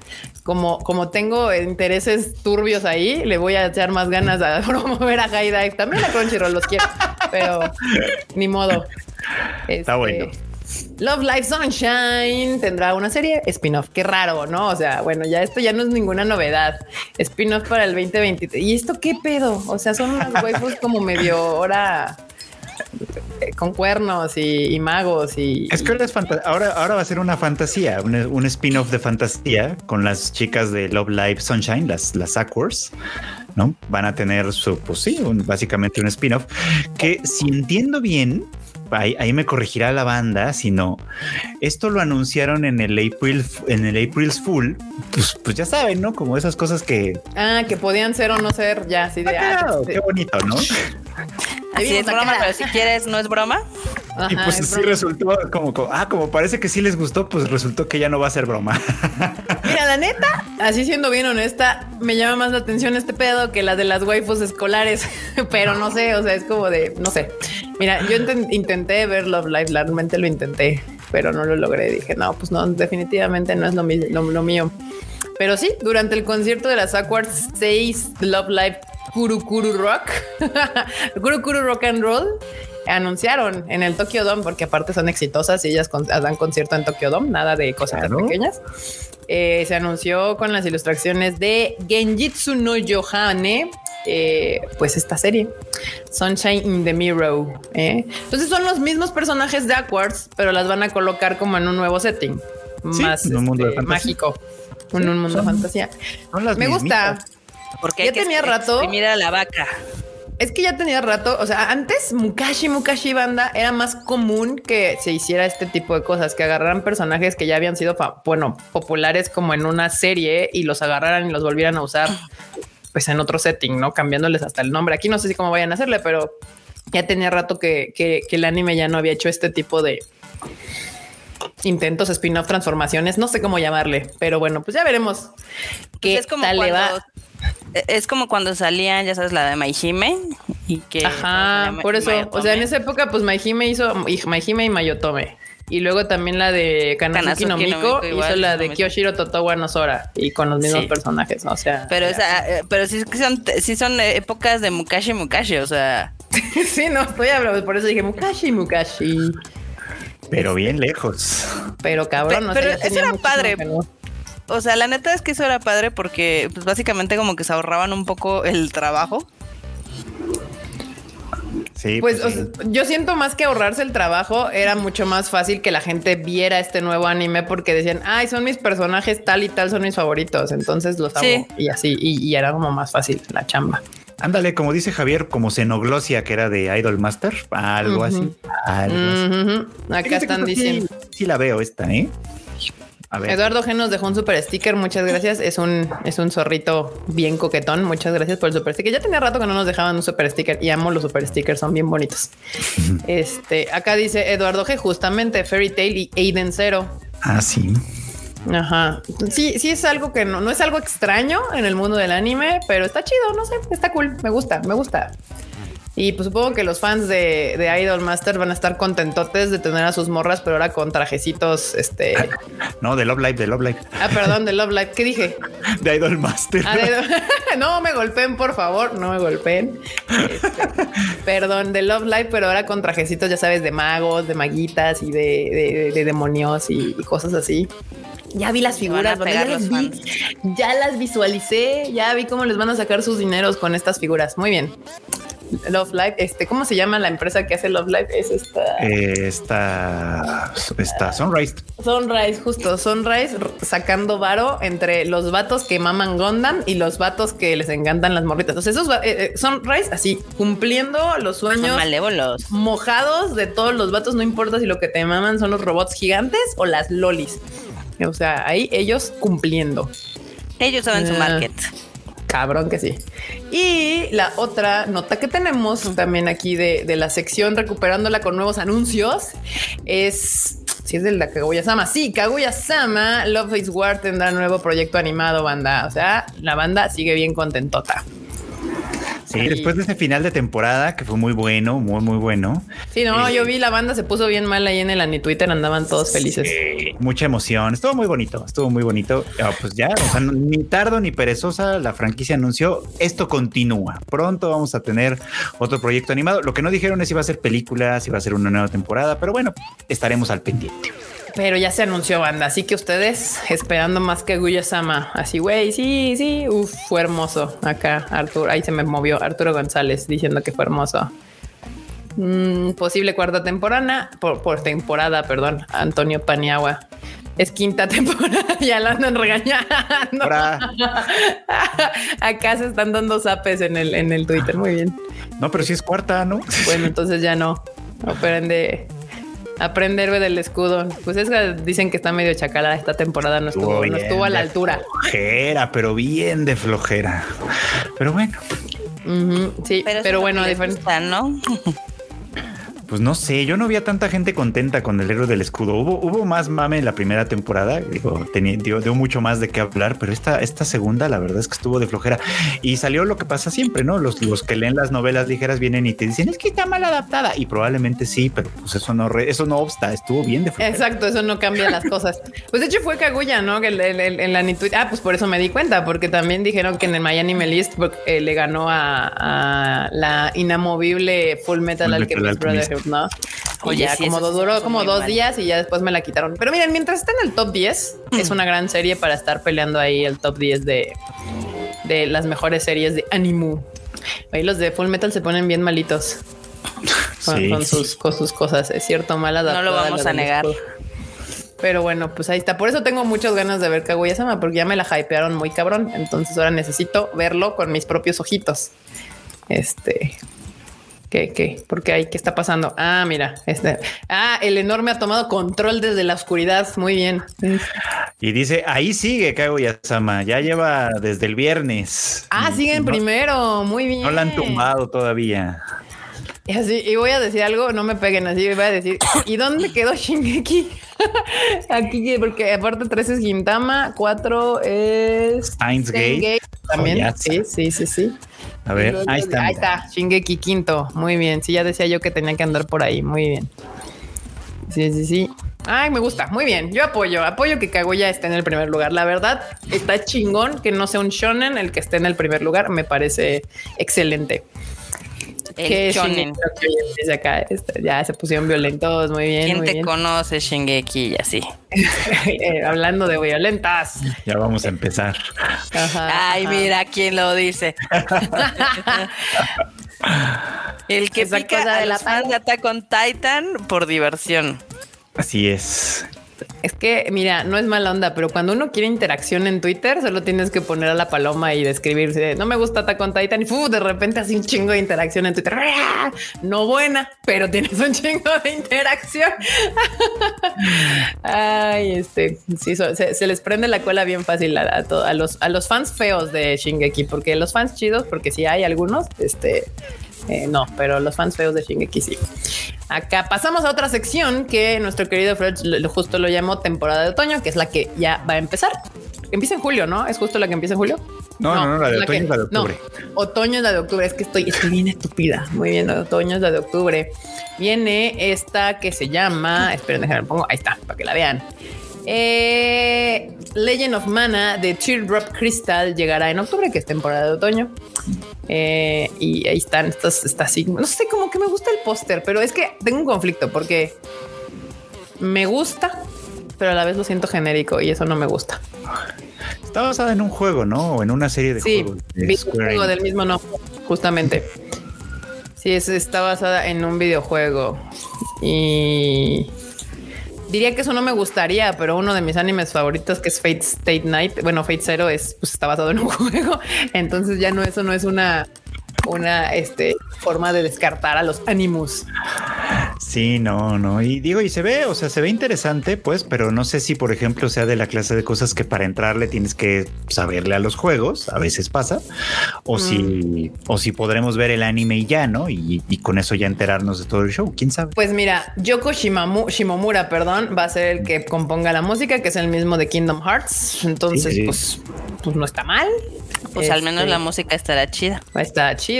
como, como tengo intereses turbios ahí, le voy a echar más ganas a promover a High Dive. También a Crunchyroll los quiero, pero ni modo. Está bueno. Love Life Sunshine tendrá una serie spin-off. Qué raro, ¿no? O sea, bueno, ya esto ya no es ninguna novedad. Spin-off para el 2023. ¿Y esto qué pedo? O sea, son unos huevos como medio hora eh, con cuernos y, magos y es que ahora, es ahora, ahora va a ser una fantasía, un, spin-off de fantasía con las chicas de Love Life Sunshine, las, las Aquars, ¿no? Van a tener su, pues sí, básicamente un spin-off que si entiendo bien, ahí, me corregirá la banda, si no, esto lo anunciaron en el April, en el April's Fool, pues, pues ya saben, ¿no? Como esas cosas que... Ah, que podían ser o no ser, ya, así de... Ah, ah qué bonito, ¿no? Así es broma, pero si quieres, ¿no es broma? y pues sí resultó como, ah, como parece que sí les gustó, pues resultó que ya no va a ser broma. Mira, la neta, así siendo bien honesta, me llama más la atención este pedo que la de las waifus escolares, pero no sé, o sea, es como de, no sé. Mira, yo intenté ver Love Live, realmente lo intenté, pero no lo logré. Dije, no, pues no, definitivamente no es lo, lo, mío. Pero sí, durante el concierto de las Aquards 6 Love Live Kuru Rock, Kuru Rock and Roll, anunciaron en el Tokyo Dome, porque aparte son exitosas y ellas dan concierto en Tokyo Dome, nada de cosas pequeñas. Eh, se anunció con las ilustraciones de Genjitsu no Yohane, eh, pues esta serie, Sunshine in the Mirror. ¿eh? Entonces son los mismos personajes de Aquards, pero las van a colocar como en un nuevo setting, más un mundo este, mágico, en un mundo de fantasía. Me gusta. Porque ya tenía rato. Mira la vaca. Es que ya tenía rato, o sea, antes Mukashi, Mukashi Banda era más común que se hiciera este tipo de cosas, que agarraran personajes que ya habían sido, bueno, populares como en una serie y los agarraran y los volvieran a usar pues en otro setting, ¿no? Cambiándoles hasta el nombre. Aquí no sé si cómo vayan a hacerle, pero ya tenía rato que, el anime ya no había hecho este tipo de intentos, spin-off, transformaciones, no sé cómo llamarle, pero bueno, pues ya veremos pues qué es como tal le va. Es como cuando salían, ya sabes, la de Maihime y que. Ajá, por eso. O sea, en esa época, pues Maihime hizo Maihime y Mayotome. Y luego también la de Kanazuki, no Miko, hizo la de Kyoshiro Totowa Nosora y con los mismos personajes, ¿no? O sea. Pero, esa, eh, pero sí son, sí son épocas de Mukashi Mukashi, o sea. sí, no, estoy hablando, por eso dije Mukashi Mukashi. Pero bien lejos. Pero cabrón, pero, eso era padre. O sea, la neta es que eso era padre porque pues básicamente como que se ahorraban un poco el trabajo. Sí, pues, pues yo siento más que ahorrarse el trabajo, era mucho más fácil que la gente viera este nuevo anime porque decían, ay, son mis personajes tal y tal, son mis favoritos, entonces los hago y así, y, era como más fácil la chamba. Ándale, como dice Javier, como Xenoglosia, que era de Idol Master, algo así. Algo Acá están diciendo. sí, la veo esta, ¿eh? Eduardo G nos dejó un super sticker. Muchas gracias. Es un, es un zorrito bien coquetón. Muchas gracias por el super sticker. Ya tenía rato que no nos dejaban un super sticker y amo los super stickers. Son bien bonitos. este acá dice Eduardo G. Justamente Fairy Tail y Aiden Zero. Ah, sí. Ajá. Sí, sí es algo que no, no es algo extraño en el mundo del anime, pero está chido. No sé, está cool. Me gusta, me gusta. Y pues supongo que los fans de, de, Idol Master van a estar contentotes de tener a sus morras, pero ahora con trajecitos, este... No, de Love Live, de Love Live. Ah, perdón, de Love Live. ¿Qué dije? De Idol Master. Ah, no me golpeen, por favor, no me golpeen. Este, perdón, de Love Live, pero ahora con trajecitos, ya sabes, de magos, de maguitas y de, de, demonios y, cosas así. Ya vi las figuras, ya, las vi, ya las visualicé, ya vi cómo les van a sacar sus dineros con estas figuras. Muy bien. Love Live, este, ¿cómo se llama la empresa que hace Love Live? Es esta. Eh, esta, esta Sunrise. Sunrise, justo. Sunrise sacando varo entre los vatos que maman Gondam y los vatos que les encantan las morritas. Entonces, esos eh, eh, Sunrise así cumpliendo los sueños malévolos mojados de todos los vatos. No importa si lo que te maman son los robots gigantes o las lolis. O sea, ahí ellos cumpliendo. Ellos saben su market. Cabrón que sí. Y la otra nota que tenemos también aquí de, la sección recuperándola con nuevos anuncios es Si es del de Kaguya-sama. Sí, Kaguya-sama, Love is War tendrá nuevo proyecto animado, banda. O sea, la banda sigue bien contentota. Sí, después de ese final de temporada que fue muy bueno, muy, muy bueno. Sí, no, yo vi la banda se puso bien mal ahí en el Ani Twitter, andaban todos felices. mucha emoción, estuvo muy bonito, estuvo muy bonito. Ah, pues ya, o sea, ni tardo ni perezosa, la franquicia anunció esto continúa. Pronto vamos a tener otro proyecto animado. Lo que no dijeron es si va a ser película, si va a ser una nueva temporada, pero bueno, estaremos al pendiente. Pero ya se anunció banda, así que ustedes esperando más que Guya Sama. Así, güey, sí, sí, uf, fue hermoso. Acá, Arturo, ahí se me movió Arturo González diciendo que fue hermoso. Mm, posible cuarta temporada, por, temporada, perdón, Antonio Paniagua. Es quinta temporada, ya la andan regañando. Acá se están dando zapes en el, en el Twitter, muy bien. No, pero si es cuarta, ¿no? Bueno, entonces ya no. Aprende Aprender del escudo. Pues es que dicen que está medio chacala esta temporada, no estuvo, no estuvo a la altura. Flojera, pero bien de flojera. Pero bueno. sí, pero, bueno, a diferencia, ¿no? pues no sé, yo no vi a tanta gente contenta con el héroe del escudo. Hubo, hubo más mame en la primera temporada, digo, tenía, dio, mucho más de qué hablar, pero esta, esta segunda, la verdad es que estuvo de flojera. Y salió lo que pasa siempre, ¿no? Los, los que leen las novelas ligeras vienen y te dicen, es que está mal adaptada. Y probablemente sí, pero pues eso no, eso no obsta, estuvo bien de flojera. Exacto, eso no cambia las cosas. Pues de hecho fue Kaguya, ¿no? Que en la Ah, pues por eso me di cuenta, porque también dijeron que en el Miami Melist eh, le ganó a, la inamovible Full Metal Alchemist Brotherhood. ¿No? Oye, como duró como dos días y ya después me la quitaron. Pero miren, mientras está en el top 10, es una gran serie para estar peleando ahí el top 10 de, de las mejores series de Animu. Ahí los de Full Metal se ponen bien malitos. Con, sus, cosas, es cierto, mala No lo vamos a negar. Pero bueno, pues ahí está. Por eso tengo muchas ganas de ver Kaguya-sama, porque ya me la hypearon muy cabrón. Entonces ahora necesito verlo con mis propios ojitos. Este, ¿Qué, qué? ¿Por qué hay? ¿Qué está pasando? Ah, mira, este. Ah, el enorme ha tomado control desde la oscuridad. Muy bien. Y dice, ahí sigue Kaguya-sama, ya lleva desde el viernes. Ah, sigue en primero. Muy bien. No la han tumbado todavía. Y así, y voy a decir algo, no me peguen así, voy a decir, ¿y dónde quedó Shingeki? Aquí, porque aparte tres es Gintama, cuatro es Steins Gate. También, sí, sí, sí, sí. A ver, ahí está. Ahí está, Shingeki quinto. Muy bien. Sí, ya decía yo que tenía que andar por ahí. Muy bien. Sí, sí, sí. Ay, me gusta. Muy bien. Yo apoyo. Apoyo que Kaguya esté en el primer lugar. La verdad, está chingón que no sea un shonen el que esté en el primer lugar. Me parece excelente. El shonen. acá, este, ya se pusieron violentos, muy bien. ¿Quién te conoce, Shingeki? Y así. Eh, hablando de violentas. Ya vamos a empezar. Ay, mira quién lo dice. El que pica de la fans de Attack on Titan por diversión. Así es. Es que, mira, no es mala onda, pero cuando uno quiere interacción en Twitter, solo tienes que poner a la paloma y describirse. No me gusta Attack on Titan y de repente así un chingo de interacción en Twitter. No buena, pero tienes un chingo de interacción. Ay, este, sí, se, les prende la cola bien fácil a, a, los, a los fans feos de Shingeki, porque los fans chidos, porque si hay algunos, este, eh, no, pero los fans feos de Shingeki sí. Acá pasamos a otra sección que nuestro querido Fred justo lo llamó temporada de otoño, que es la que ya va a empezar. Empieza en julio, ¿no? ¿Es justo la que empieza en julio? No, no, no, la de otoño es la de octubre. No, otoño es la de octubre. Es que estoy, estoy bien estúpida. Muy bien, otoño es la de octubre. Viene esta que se llama. Esperen, déjenme pongo. Ahí está, para que la vean. Eh, Legend of Mana de Teardrop Crystal llegará en octubre, que es temporada de otoño. Eh, y ahí están estas, estas. No sé, como que me gusta el póster, pero es que tengo un conflicto porque me gusta, pero a la vez lo siento genérico y eso no me gusta. Está basada en un juego, ¿no? O en una serie de juegos. Sí, juego del mismo no, justamente. Sí, es, está basada en un videojuego y diría que eso no me gustaría, pero uno de mis animes favoritos que es Fate State Night, bueno, Fate Zero es pues está basado en un juego, entonces ya no eso no es una una este, forma de descartar a los Animus. Sí, no, no. Y digo, y se ve, o sea, se ve interesante, pues, pero no sé si, por ejemplo, sea de la clase de cosas que para entrarle tienes que saberle a los juegos, a veces pasa, o si, Mm. o si podremos ver el anime y ya, ¿no? Y, y con eso ya enterarnos de todo el show, quién sabe. Pues mira, Yoko Shimamu- Shimomura, perdón, va a ser el que componga la música, que es el mismo de Kingdom Hearts. Entonces, Sí, sí. pues, pues no está mal. Pues al menos Este, la música estará chida. Está chida.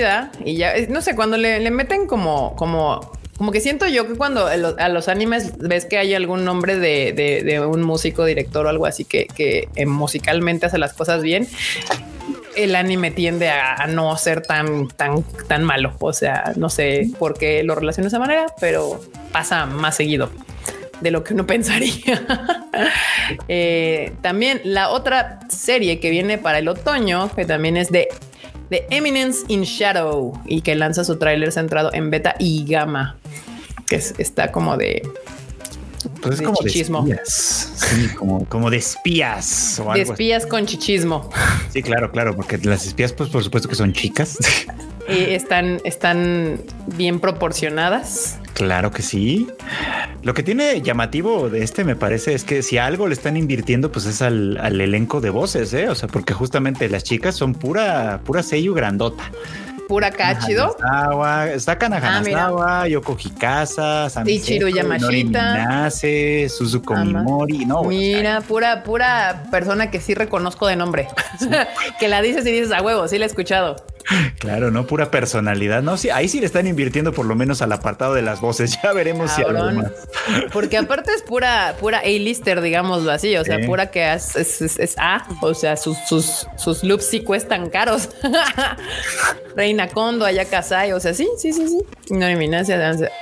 Y ya, eh, no sé, cuando le, meten como, como, como que siento yo que cuando a los, animes ves que hay algún nombre de, de- un músico, director o algo así que, que eh, musicalmente hace las cosas bien, el anime tiende a, a no ser tan, tan, tan malo. O sea, no sé por qué lo relaciono de esa manera, pero pasa más seguido de lo que uno pensaría. Eh, también la otra serie que viene para el otoño, que también es de, de Eminence in Shadow y que lanza su tráiler centrado en beta y gamma, que es- está como de, Pues es de como chichismo. de espías. Sí, como, como de espías o de algo así. espías con chichismo. Sí, claro, claro, porque las espías, pues por supuesto que son chicas. Y están, están bien proporcionadas. Claro que sí. Lo que tiene llamativo de este, me parece, es que si a algo le están invirtiendo, pues es al, al elenco de voces, ¿eh? O sea, porque justamente las chicas son pura, pura sello grandota. Pura cachido. Hanazawa, está Kana Ah. Hanazawa, Yoko Hikasa, Ichiro Yamashita. Minase, Suzuko. Mimori. No, Mira, pura, pura persona que sí reconozco de nombre. que la dices y dices a huevo, sí la he escuchado. Claro, no pura personalidad. No, sí, ahí sí le están invirtiendo por lo menos al apartado de las voces. Ya veremos si algo más. Porque aparte es pura, pura A-lister, digámoslo así. O sea, pura que es, es, es- es A. O sea, sus, sus, sus loops sí cuestan caros. Reina Kondo, Ayaka Sai. O sea, sí, sí, sí, sí. Nori Minase,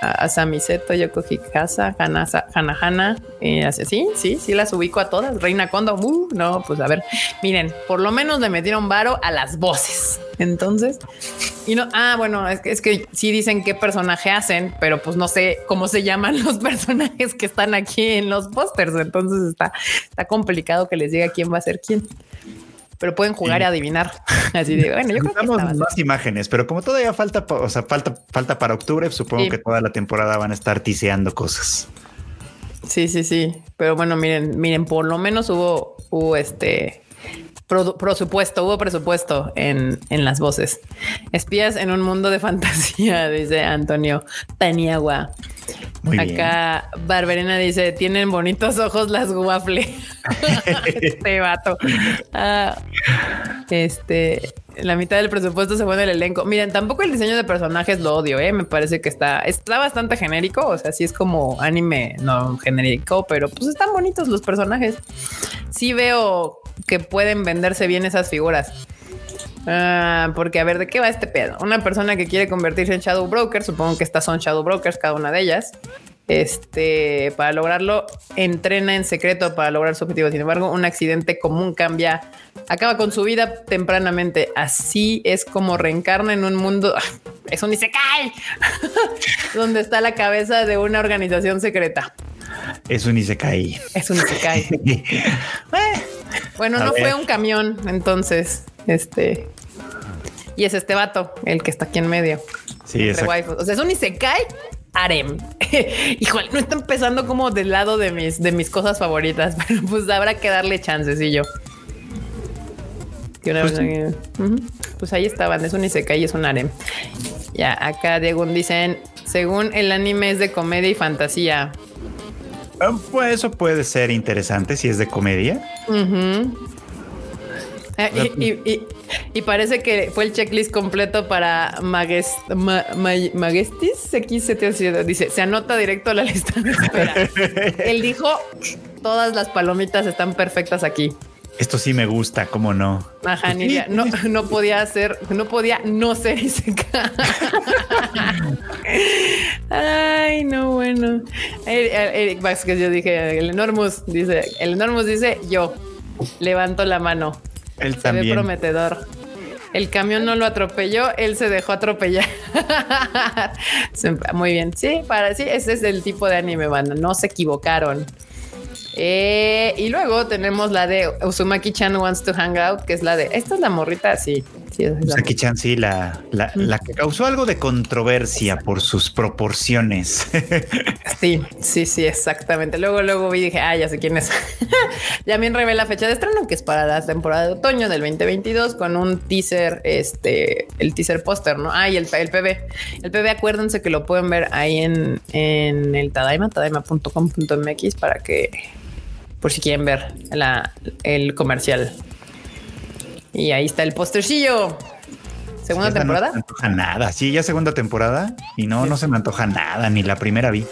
Asami Seto, Yoko Hikasa, Hanasa- Hanahana. Y así, sí, sí, sí las ubico a todas. Reina Kondo, uh, no, pues a ver. Miren, por lo menos le metieron varo a las voces. Entonces, y no, ah, bueno, es que, es que sí dicen qué personaje hacen, pero pues no sé cómo se llaman los personajes que están aquí en los pósters. Entonces está, está complicado que les diga quién va a ser quién. Pero pueden jugar Sí. y adivinar. Así de bueno, yo creo que más imágenes, pero como todavía falta, o sea, falta, falta para octubre, supongo Sí. que toda la temporada van a estar tiseando cosas. Sí, sí, sí. Pero bueno, miren, miren, por lo menos hubo, hubo este produ- presupuesto, hubo presupuesto en, en las voces. Espías en un mundo de fantasía, dice Antonio Paniagua. Muy bien. Acá Barberena dice: Tienen bonitos ojos las waffle. este vato. Ah, este, la mitad del presupuesto se fue en el elenco. Miren, tampoco el diseño de personajes lo odio, ¿eh? Me parece que está, está bastante genérico. O sea, sí es como anime no genérico, pero pues están bonitos los personajes. Sí veo que pueden venderse bien esas figuras. Ah, porque a ver, ¿de qué va este pedo? Una persona que quiere convertirse en Shadow Broker, supongo que estas son Shadow Brokers, cada una de ellas. Este, para lograrlo, entrena en secreto para lograr su objetivo. Sin embargo, un accidente común cambia, acaba con su vida tempranamente. Así es como reencarna en un mundo. Es un Isekai, donde está la cabeza de una organización secreta. Es un Isekai. Es un Isekai. Bueno, A no ver. fue un camión, entonces, este. Y es este vato, el que está aquí en medio. Sí, exacto. O sea, es un Isekai harem. Híjole, no está empezando como del lado de mis, de mis cosas favoritas, pero pues habrá que darle chancecillo. Que una Pues vez-. Pues ahí estaban, es un Isekai y es un harem. Ya, acá Diego dicen, según el anime es de comedia y fantasía. Ah, Pues eso puede ser interesante si es de comedia. Eh, y, y- y- y parece que fue el checklist completo para Mages, Ma- Ma- Magestis X7 dice se anota directo a la lista de espera. Él dijo todas las palomitas están perfectas aquí. Esto sí me gusta, cómo no. Ajá, Pues Nidia, no, no podía ser, no podía no ser Isekai. Ay, no, bueno. Eric, Eric Vázquez, yo dije, el Enormous dice, el Enormous dice, yo levanto la mano. Él Se ve prometedor. El camión no lo atropelló, él se dejó atropellar. Muy bien. Sí, para sí, ese es el tipo de anime, banda. No se equivocaron. Eh, y luego tenemos la de Uzumaki Chan Wants to Hang Out, que es la de esta es la morrita. Sí, Sí, esa es la- Usaki Chan, sí, la, la, la que causó algo de controversia por sus proporciones. Sí, sí, sí, exactamente. Luego, luego vi y dije, ah, ya sé quién es. ya bien revela la fecha de estreno, que es para la temporada de otoño del 2022, con un teaser, este, el teaser póster, ¿no? Ah, y el, el PB. El PB, acuérdense que lo pueden ver ahí en, en el Tadaima, tadaima.com.mx, para que, por si quieren ver la, el comercial. Y ahí está el postercillo. Segunda temporada. No se me antoja nada. Sí, ya segunda temporada y no, no se me antoja nada, ni la primera vi.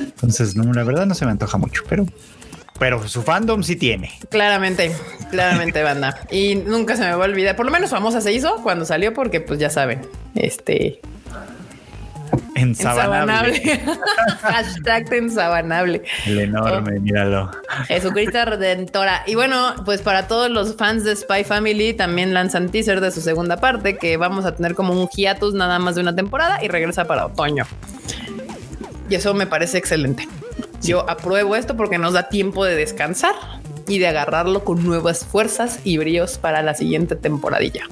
Entonces, no, la verdad no se me antoja mucho, pero, pero su fandom sí tiene. Claramente, claramente, banda. Y nunca se me va a olvidar. Por lo menos famosa se hizo cuando salió, porque pues ya saben, este Ensabanable. ensabanable. Hashtag ensabanable. El enorme, míralo. Jesucristo Redentora. Y bueno, pues para todos los fans de Spy Family también lanzan teaser de su segunda parte, que vamos a tener como un hiatus nada más de una temporada y regresa para otoño. Y eso me parece excelente. Yo apruebo esto porque nos da tiempo de descansar y de agarrarlo con nuevas fuerzas y bríos para la siguiente temporadilla.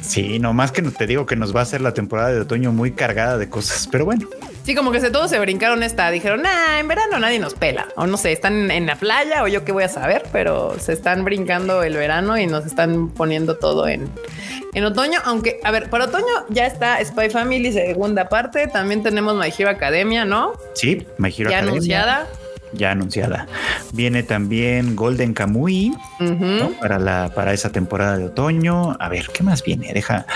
Sí, no más que te digo que nos va a hacer la temporada de otoño muy cargada de cosas, pero bueno. Sí, como que se todos se brincaron esta. Dijeron, nah, en verano nadie nos pela. O no sé, están en la playa o yo qué voy a saber, pero se están brincando el verano y nos están poniendo todo en, en otoño. Aunque, a ver, para otoño ya está Spy Family segunda parte. También tenemos My Hero Academia, ¿no? Sí, My Hero ya Academia, anunciada. Ya anunciada. Viene también Golden Kamuy para la para esa temporada de otoño. A ver, ¿qué más viene? Deja,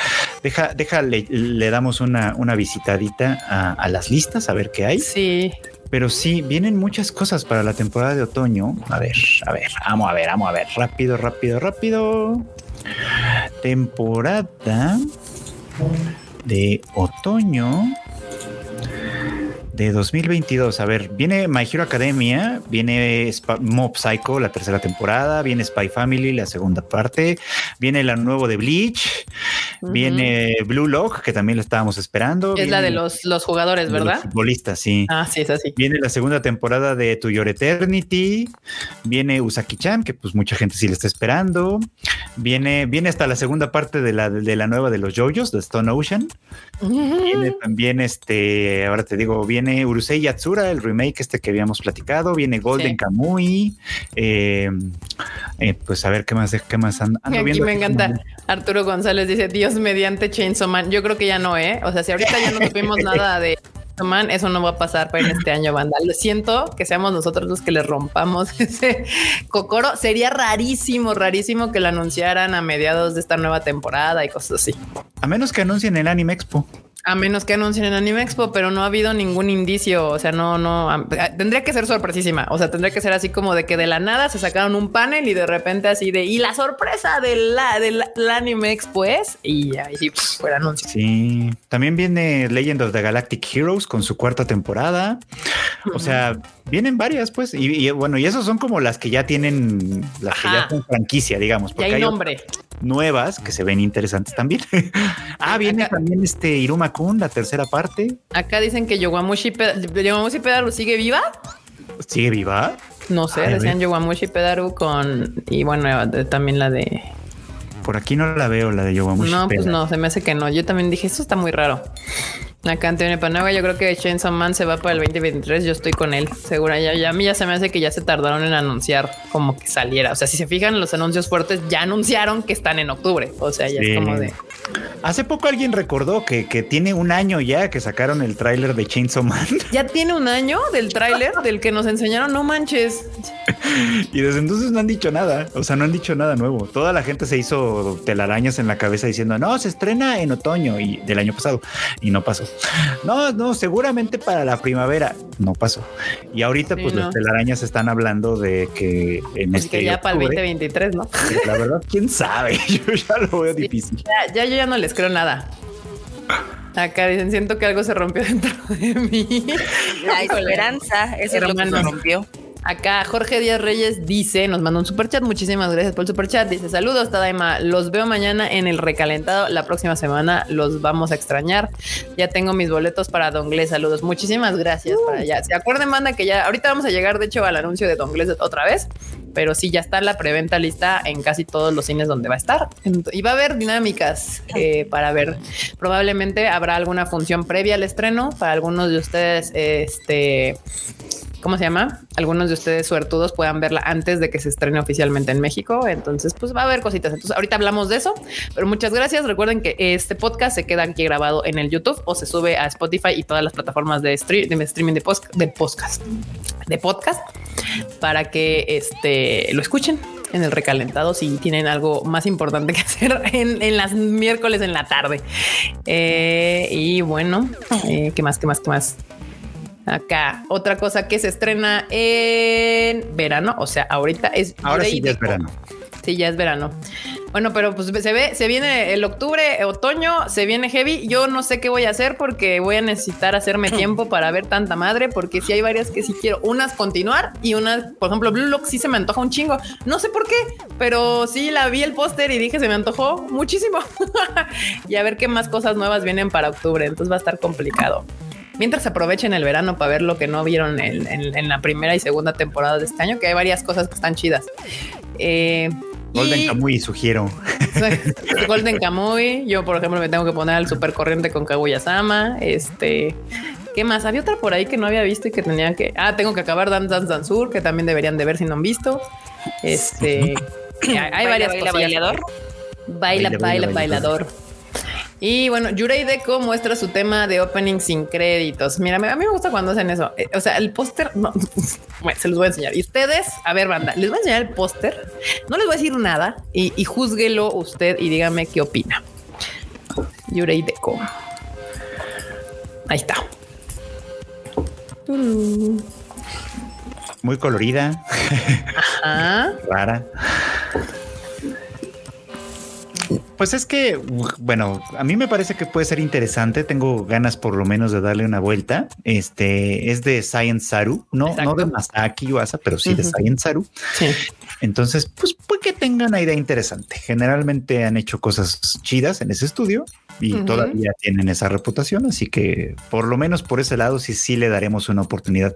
deja, deja, le, le damos una, una visitadita a, a las listas a ver qué hay. Sí. Pero sí, vienen muchas cosas para la temporada de otoño. A ver, a ver, vamos a ver, vamos a ver. Rápido, rápido, rápido. Temporada de otoño de 2022. A ver, viene My Hero Academia, viene Sp- Mob Psycho, la tercera temporada, viene Spy Family, la segunda parte, viene la nuevo de Bleach, viene Blue Lock, que también lo estábamos esperando. Es la de los, los jugadores, de los ¿verdad? futbolistas, sí. Ah, sí, es así. Viene la segunda temporada de To Your Eternity. Viene Usaki-chan, que pues mucha gente sí le está esperando. Viene, viene hasta la segunda parte de la, de la nueva de los JoJo's, de Stone Ocean. Viene también este, ahora te digo, viene Urusei Yatsura, el remake este que habíamos platicado. Viene Golden Sí. Kamui. Eh, eh, pues a ver qué más, qué más ando, Aquí viendo. me encanta. Arturo González dice Dios mediante Chainsaw Man. Yo creo que ya no, ¿eh? O sea, si ahorita ya no supimos nada de Chainsaw Man, eso no va a pasar para en este año, banda. Lo siento que seamos nosotros los que le rompamos ese cocoro. Sería rarísimo, rarísimo que lo anunciaran a mediados de esta nueva temporada y cosas así. A menos que anuncien el Anime Expo. A menos que anuncien en Anime Expo, pero no ha habido ningún indicio. O sea, no, no am- tendría que ser sorpresísima. O sea, tendría que ser así como de que de la nada se sacaron un panel y de repente así de y la sorpresa del la, la Anime Expo es y ahí sí pf, fuera anuncio. Sí, también viene Legend of the Galactic Heroes con su cuarta temporada. O sea, vienen varias, pues. Y, y, bueno, y esos son como las que ya tienen, las que ya Ajá. son franquicia, digamos, porque hay hay nombre. nuevas que se ven interesantes también. ah, viene también este Iruma Kun, la tercera parte. Acá dicen que Yowamushi, Yowamushi Pedaru sigue viva. ¿Sigue viva? No sé, Ay, decían. Yowamushi Pedaru con y bueno, también la de Por aquí no la veo, la de Yowamushi. No, pues no, se me hace que no. Yo también dije, esto está muy raro. Acá Antonio Panaga, yo creo que Chainsaw Man se va para el 2023. Yo estoy con él, segura. Ya, ya a mí ya se me hace que ya se tardaron en anunciar como que saliera. O sea, si se fijan en los anuncios fuertes, ya anunciaron que están en octubre. O sea, ya Sí. es como de Hace poco alguien recordó que, que tiene un año ya que sacaron el tráiler de Chainsaw Man ya tiene un año del tráiler del que nos enseñaron. No manches. y desde entonces no han dicho nada. O sea, no han dicho nada nuevo. Toda la gente se hizo telarañas en la cabeza diciendo no, se estrena en otoño y del año pasado y no pasó. No, no, seguramente para la primavera no pasó. Y ahorita, Sí, pues no. las telarañas están hablando de que en Pues este que ya para el octubre, 2023, ¿no? La verdad, quién sabe. Yo ya lo veo difícil. Ya, ya yo ya no les creo nada. Acá dicen, siento que algo se rompió dentro de mí. La esperanza, eso es lo que se Hermanos. rompió. Acá Jorge Díaz Reyes dice, nos mandó un super chat. Muchísimas gracias por el super chat. Dice saludos, Tadaima. Los veo mañana en el recalentado. La próxima semana los vamos a extrañar. Ya tengo mis boletos para Donglés. Saludos. Muchísimas gracias para allá. Se acuerden, manda que ya ahorita vamos a llegar, de hecho, al anuncio de Donglés otra vez. Pero sí, ya está la preventa lista en casi todos los cines donde va a estar. Y va a haber dinámicas eh, para ver. Probablemente habrá alguna función previa al estreno para algunos de ustedes. Este ¿cómo se llama? Algunos de ustedes suertudos puedan verla antes de que se estrene oficialmente en México. Entonces, pues va a haber cositas. Entonces, ahorita hablamos de eso, pero muchas gracias. Recuerden que este podcast se queda aquí grabado en el YouTube o se sube a Spotify y todas las plataformas de, streaming de, post de podcast, de podcast para que este, lo escuchen en el recalentado si tienen algo más importante que hacer en, las miércoles en la tarde. Eh, y bueno, eh, ¿qué más? ¿Qué más? ¿Qué más? Acá, otra cosa que se estrena en verano, o sea, ahorita es. Ahora sí ya es verano. Sí, ya es verano. Bueno, pero pues se ve, se viene el octubre, otoño, se viene heavy. Yo no sé qué voy a hacer porque voy a necesitar hacerme tiempo para ver tanta madre, porque si hay varias que sí quiero. Unas continuar y unas, por ejemplo, Blue Lock sí se me antoja un chingo. No sé por qué, pero sí la vi el póster y dije se me antojó muchísimo. y a ver qué más cosas nuevas vienen para octubre. Entonces va a estar complicado mientras aprovechen el verano para ver lo que no vieron en, la primera y segunda temporada de este año, que hay varias cosas que están chidas. Eh, Golden Kamuy sugiero. Golden Kamuy. Yo, por ejemplo, me tengo que poner al super corriente con Kaguya-sama. Este. ¿Qué más? Había otra por ahí que no había visto y que tenía que. Ah, tengo que acabar Dance Dance Dance Sur, que también deberían de ver si no han visto. Este. hay, varias baila, bailador. Baila, baila, bailador. Y bueno, Yurei Deco muestra su tema de opening sin créditos. Mira, a mí me gusta cuando hacen eso. Eh, o sea, el póster, no, se los voy a enseñar. Y ustedes, a ver, banda, les voy a enseñar el póster. No les voy a decir nada y, y júzguelo usted y dígame qué opina. Yurei Deco. Ahí está. Muy colorida. Ajá. Rara. Pues es que, bueno, a mí me parece que puede ser interesante. Tengo ganas por lo menos de darle una vuelta. Este es de Science Saru, no, no de Masaki Yuasa, pero sí de Science Saru. Sí. Entonces, pues puede que tengan una idea interesante. Generalmente han hecho cosas chidas en ese estudio y todavía tienen esa reputación, así que por lo menos por ese lado sí sí le daremos una oportunidad,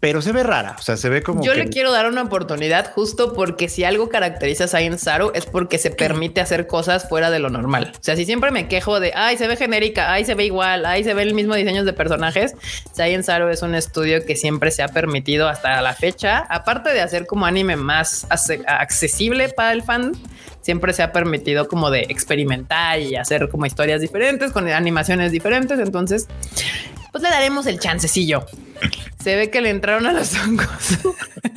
pero se ve rara, o sea, se ve como Yo le quiero dar una oportunidad justo porque si algo caracteriza a Science Saru es porque se permite hacer cosas fuera de lo normal. O sea, si siempre me quejo de, ay, se ve genérica, ay, se ve igual, ay, se ve el mismo diseño de personajes, Science Saru es un estudio que siempre se ha permitido hasta la fecha, aparte de hacer como anime más accesible para el fan, siempre se ha permitido como de experimentar y hacer como historias diferentes con animaciones diferentes. Entonces, pues le daremos el chancecillo. Se ve que le entraron a los hongos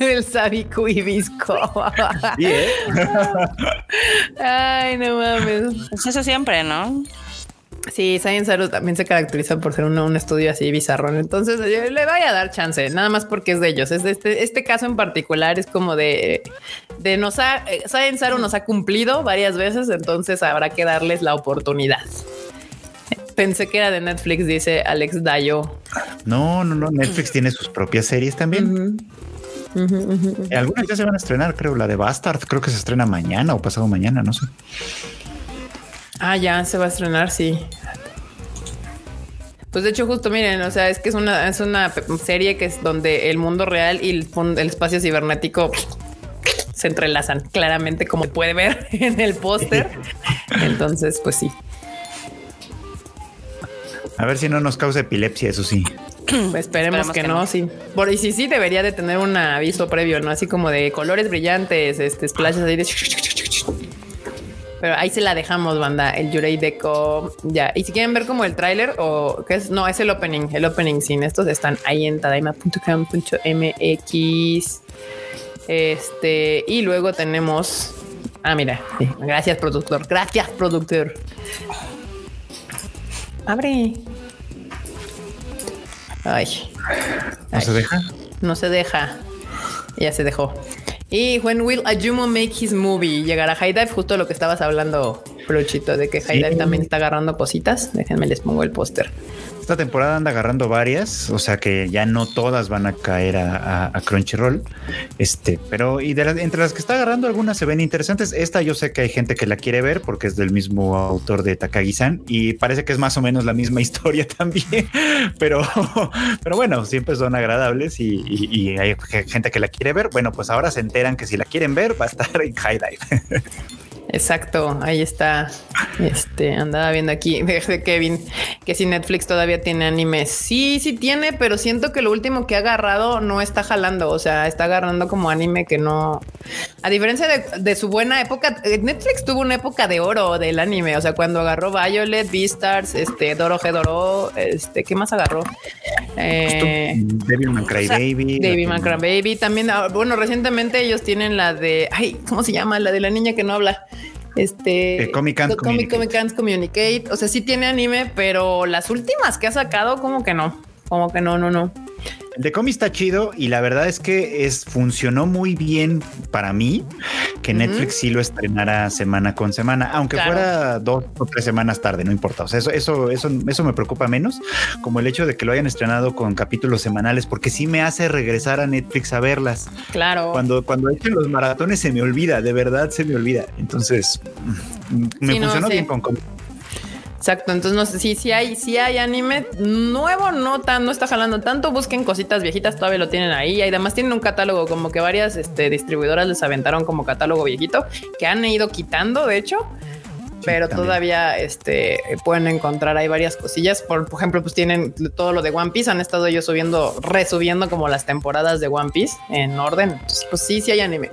el sabico hibisco. ¿eh? Ay, no mames. Pues eso siempre, ¿no? Sí, Science Saru también se caracteriza por ser un, estudio así bizarro. Entonces yo le voy a dar chance, nada más porque es de ellos. Es este, este caso en particular es como de, de nos ha, eh, Science Saru nos ha cumplido varias veces, entonces habrá que darles la oportunidad. Pensé que era de Netflix, dice Alex Dayo. No, no, no. Netflix tiene sus propias series también. Algunas ya se van a estrenar, creo. La de Bastard, creo que se estrena mañana o pasado mañana, no sé. Ah, ya se va a estrenar, sí. Pues de hecho, justo miren, o sea, es que es una, es una serie que es donde el mundo real y el, el espacio cibernético se entrelazan claramente, como puede ver en el póster. Entonces, pues sí. A ver si no nos causa epilepsia, eso sí. esperemos, que, no, sí. Por y sí, sí, debería de tener un aviso previo, ¿no? Así como de colores brillantes, este, splashes ahí de pero ahí se la dejamos, banda, el Yurei Deco. Ya. Y si quieren ver como el tráiler o qué es, no, es el opening, el opening sin estos están ahí en tadaima.com.mx. Este, y luego tenemos. Ah, mira, gracias, productor. Gracias, productor. Abre. Ay. ¿No se deja? No se deja. Ya se dejó. Y When Will Ayumo Make His Movie? Llegará High Dive, justo lo que estabas hablando, Fruchito, de que High Dive también está agarrando cositas. Déjenme les pongo el póster. Esta temporada anda agarrando varias, o sea que ya no todas van a caer a, Crunchyroll. Este, pero y de entre las que está agarrando, algunas se ven interesantes. Esta yo sé que hay gente que la quiere ver porque es del mismo autor de Takagi-san y parece que es más o menos la misma historia también. Pero, pero bueno, siempre son agradables y, y hay gente que la quiere ver. Bueno, pues ahora se enteran que si la quieren ver va a estar en High Dive. Exacto, ahí está. Este andaba viendo aquí de Kevin que si Netflix todavía tiene anime. Sí, sí tiene, pero siento que lo último que ha agarrado no está jalando. O sea, está agarrando como anime que no. A diferencia de, su buena época, eh, Netflix tuvo una época de oro del anime. O sea, cuando agarró Violet, Beastars, este Doro Doro, este, ¿qué más agarró? Eh, David McCray Baby. David McCray Baby. También, ah, bueno, recientemente ellos tienen la de ay, ¿cómo se llama? La de la niña que no habla. Este Comic Sans Communicate. Communicate. O sea, sí tiene anime, pero las últimas que ha sacado, como que no, como que no, no, no. El de Comi está chido y la verdad es que es funcionó muy bien para mí que Netflix sí lo estrenara semana con semana, aunque fuera dos o tres semanas tarde, no importa. O sea, eso, eso, eso, eso me preocupa menos, como el hecho de que lo hayan estrenado con capítulos semanales, porque sí me hace regresar a Netflix a verlas. Claro. Cuando, cuando echen los maratones se me olvida, de verdad se me olvida. Entonces, mm, me funcionó bien con Comi. Exacto, entonces no sé si, si hay, si hay anime nuevo, no tan, no está jalando tanto, busquen cositas viejitas, todavía lo tienen ahí. Y además tienen un catálogo, como que varias este, distribuidoras les aventaron como catálogo viejito, que han ido quitando, de hecho. pero todavía este, pueden encontrar ahí varias cosillas. Por, ejemplo, pues tienen todo lo de One Piece. Han estado ellos subiendo, resubiendo como las temporadas de One Piece en orden. Entonces, pues sí, sí hay anime.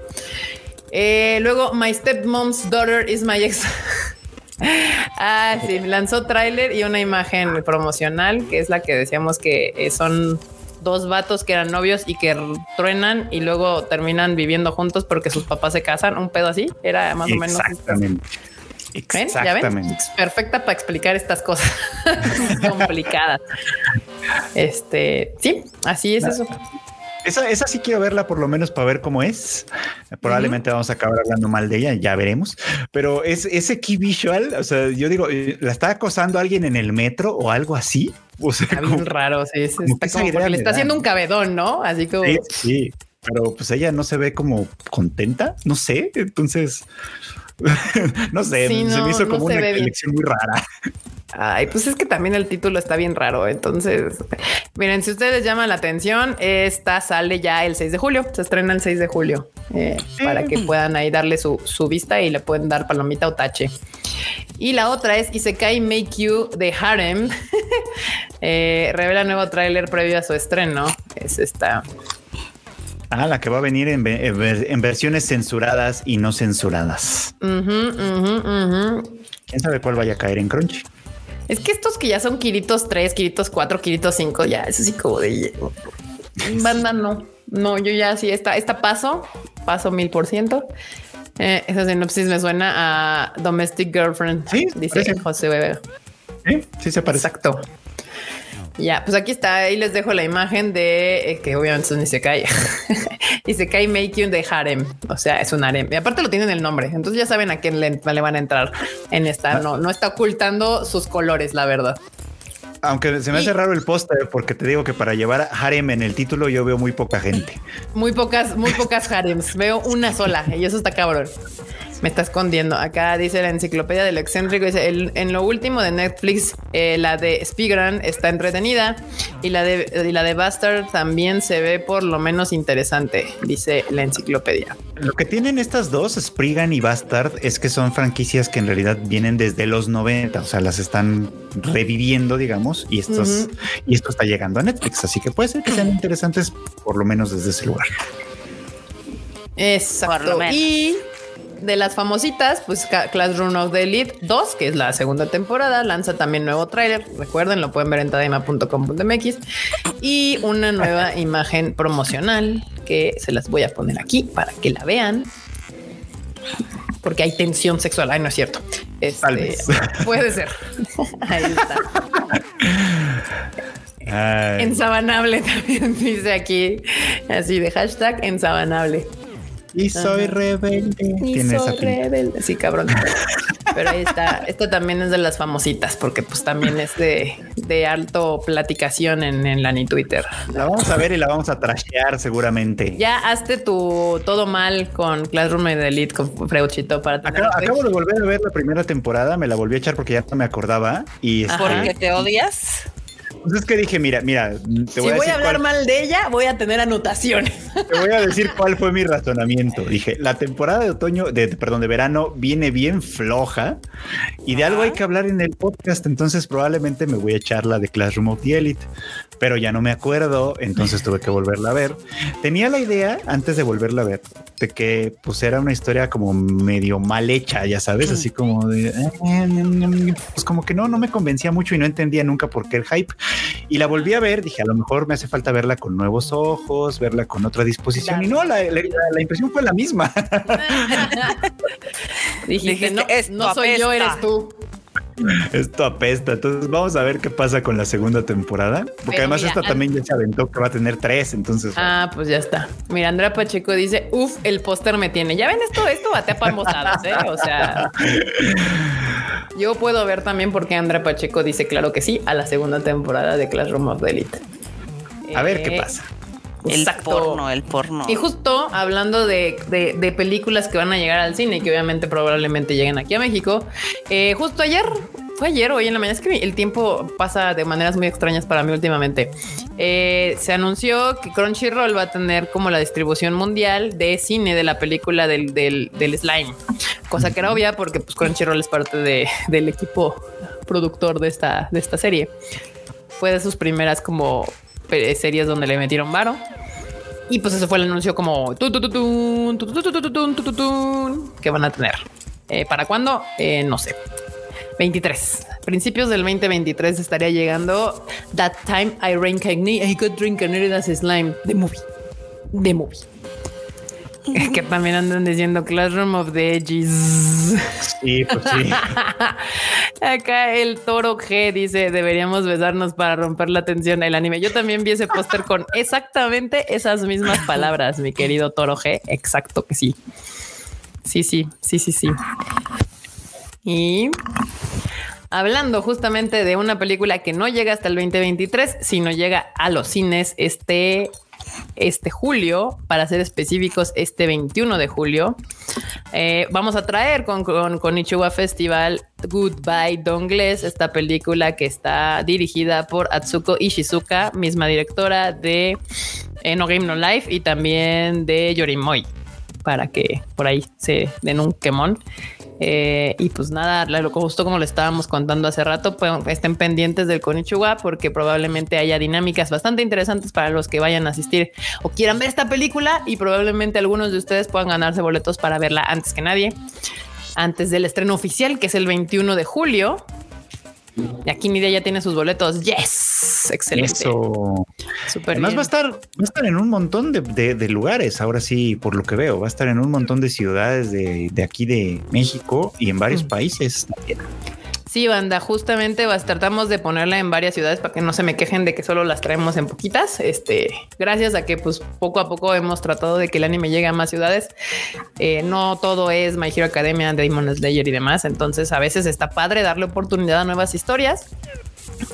Eh, luego, My Stepmom's Daughter is My Ex. Ah, sí, lanzó tráiler y una imagen promocional, que es la que decíamos que eh, son dos vatos que eran novios y que truenan y luego terminan viviendo juntos porque sus papás se casan, un pedo así, era más o menos. Exactamente. Exactamente. Perfecta para explicar estas cosas complicadas. Este, sí, así es eso. Esa, esa sí quiero verla por lo menos para ver cómo es. Probablemente vamos a acabar hablando mal de ella, ya veremos. Pero es ese key visual, o sea, yo digo, eh, ¿la está acosando alguien en el metro o algo así? O sea, está bien raro, sí, está como porque le está haciendo un cabedón, ¿no? Así como... Sí, sí, pero pues ella no se ve como contenta, no sé, entonces... no sé, se me hizo como una elección muy rara. Ay, pues es que también el título está bien raro. Entonces, miren, si ustedes llaman la atención, esta sale ya el 6 de julio. Se estrena el 6 de julio eh, para que puedan ahí darle su, vista y le pueden dar palomita o tache. Y la otra es Isekai Make You de Harem. eh, revela nuevo tráiler previo a su estreno. Es esta. Ah, la que va a venir en, versiones censuradas y no censuradas. ¿Quién sabe cuál vaya a caer en Crunchy? Es que estos que ya son Kiritos 3, Kiritos 4, Kiritos 5, ya es así como de banda. No, no, yo ya sí, esta, esta paso, paso mil por ciento. Eh, esa sinopsis me suena a Domestic Girlfriend. Sí, dice José Bebé. Sí, sí se parece. Exacto. Ya, pues aquí está. Ahí les dejo la imagen de eh, que obviamente es un cae y se cae Make de Harem. O sea, es un harem. Y aparte lo tienen el nombre. Entonces ya saben a quién le, van a entrar en esta. No, no está ocultando sus colores, la verdad. Aunque se me hace raro el póster, porque te digo que para llevar harem en el título yo veo muy poca gente. Muy pocas, muy pocas harems. Veo una sola y eso está cabrón. Me está escondiendo. Acá dice la enciclopedia del excéntrico. Dice en lo último de Netflix, eh, la de Spigran está entretenida y la de la de Bastard también se ve por lo menos interesante, dice la enciclopedia. Lo que tienen estas dos, Spriggan y Bastard, es que son franquicias que en realidad vienen desde los 90, o sea, las están reviviendo, digamos, y estos, y esto está llegando a Netflix. Así que puede ser que sean interesantes, por lo menos desde ese lugar. Exacto. Y de las famositas, pues Classroom of the Elite 2, que es la segunda temporada, lanza también nuevo tráiler. Recuerden, lo pueden ver en tadaima.com.mx y una nueva imagen promocional que se las voy a poner aquí para que la vean. Porque hay tensión sexual. Ay, no es cierto. Este, puede ser. Ahí está. Ensabanable también dice aquí, así de hashtag ensabanable. Y soy rebelde. Y soy rebelde. Sí, cabrón. Pero ahí está. Esto también es de las famositas, porque pues también es de, de alto platicación en, en la ni Twitter. La vamos a ver y la vamos a trashear seguramente. Ya hazte tu todo mal con Classroom de Elite con Freuchito para acabo, acabo, de volver a ver la primera temporada, me la volví a echar porque ya no me acordaba y este, porque te odias. Pues es que dije, mira, mira, te voy si voy a hablar mal de ella, voy a tener anotaciones. Te voy a decir cuál fue mi razonamiento. Dije, la temporada de otoño, de perdón, de verano viene bien floja y de algo hay que hablar en el podcast, entonces probablemente me voy a echar la de Classroom of the Elite pero ya no me acuerdo, entonces tuve que volverla a ver. Tenía la idea antes de volverla a ver de que pues era una historia como medio mal hecha, ya sabes, así como de eh, pues como que no, no me convencía mucho y no entendía nunca por qué el hype. Y la volví a ver, dije, a lo mejor me hace falta verla con nuevos ojos, verla con otra disposición. Y no, la, impresión fue la misma. dije, no, no soy yo, eres tú. Esto apesta. Entonces vamos a ver qué pasa con la segunda temporada. Porque además esta también ya se aventó que va a tener tres. Entonces. Ah, pues ya está. Mira, Andrea Pacheco dice: Uf, el póster me tiene. Ya ven esto, esto bate a ¿eh? O sea. Yo puedo ver también porque Andrea Pacheco dice claro que sí a la segunda temporada de Classroom of the Elite. A ver qué eh, El porno, el porno. Y justo hablando de, de, películas que van a llegar al cine y que obviamente probablemente lleguen aquí a México, eh, justo ayer, fue ayer, hoy en la mañana, es que el tiempo pasa de maneras muy extrañas para mí últimamente. Eh, se anunció que Crunchyroll va a tener como la distribución mundial de cine de la película del, del, del slime, cosa que era obvia porque pues, Crunchyroll es parte de, del equipo productor de esta, de esta serie. Fue de sus primeras como series donde le metieron varo. Y pues eso fue el anuncio como que van a tener. ¿Para cuándo? no sé. 23. Principios del 2023 estaría llegando That Time I Reincarnated I Got Reincarnated as Slime. The Movie. The Movie. Que también andan diciendo Classroom of the Edges. Sí, pues sí. Acá el toro G dice: Deberíamos besarnos para romper la tensión del anime. Yo también vi ese póster con exactamente esas mismas palabras, mi querido toro G. Exacto que sí. Sí, sí, sí, sí, sí. Y hablando justamente de una película que no llega hasta el 2023, sino llega a los cines este este julio, para ser específicos, este 21 de julio, eh, vamos a traer con, con, Ichiwa Festival Goodbye Dongles, esta película que está dirigida por Atsuko Ishizuka, misma directora de eh, No Game No Life y también de Yorimoy, para que por ahí se den un quemón. Eh, y pues nada, justo como le estábamos contando hace rato, pues estén pendientes del Konichiwa porque probablemente haya dinámicas bastante interesantes para los que vayan a asistir o quieran ver esta película y probablemente algunos de ustedes puedan ganarse boletos para verla antes que nadie, antes del estreno oficial que es el 21 de julio. Y aquí Nidia ya tiene sus boletos. Yes, excelente. Eso. Además va a estar, va a estar en un montón de, lugares. Ahora sí, por lo que veo, va a estar en un montón de ciudades de, aquí de México y en varios mm. países también. Sí, banda, justamente tratamos de ponerla en varias ciudades para que no se me quejen de que solo las traemos en poquitas. Este, gracias a que pues poco a poco hemos tratado de que el anime llegue a más ciudades. Eh, no todo es My Hero Academia, Demon Slayer y demás. Entonces a veces está padre darle oportunidad a nuevas historias.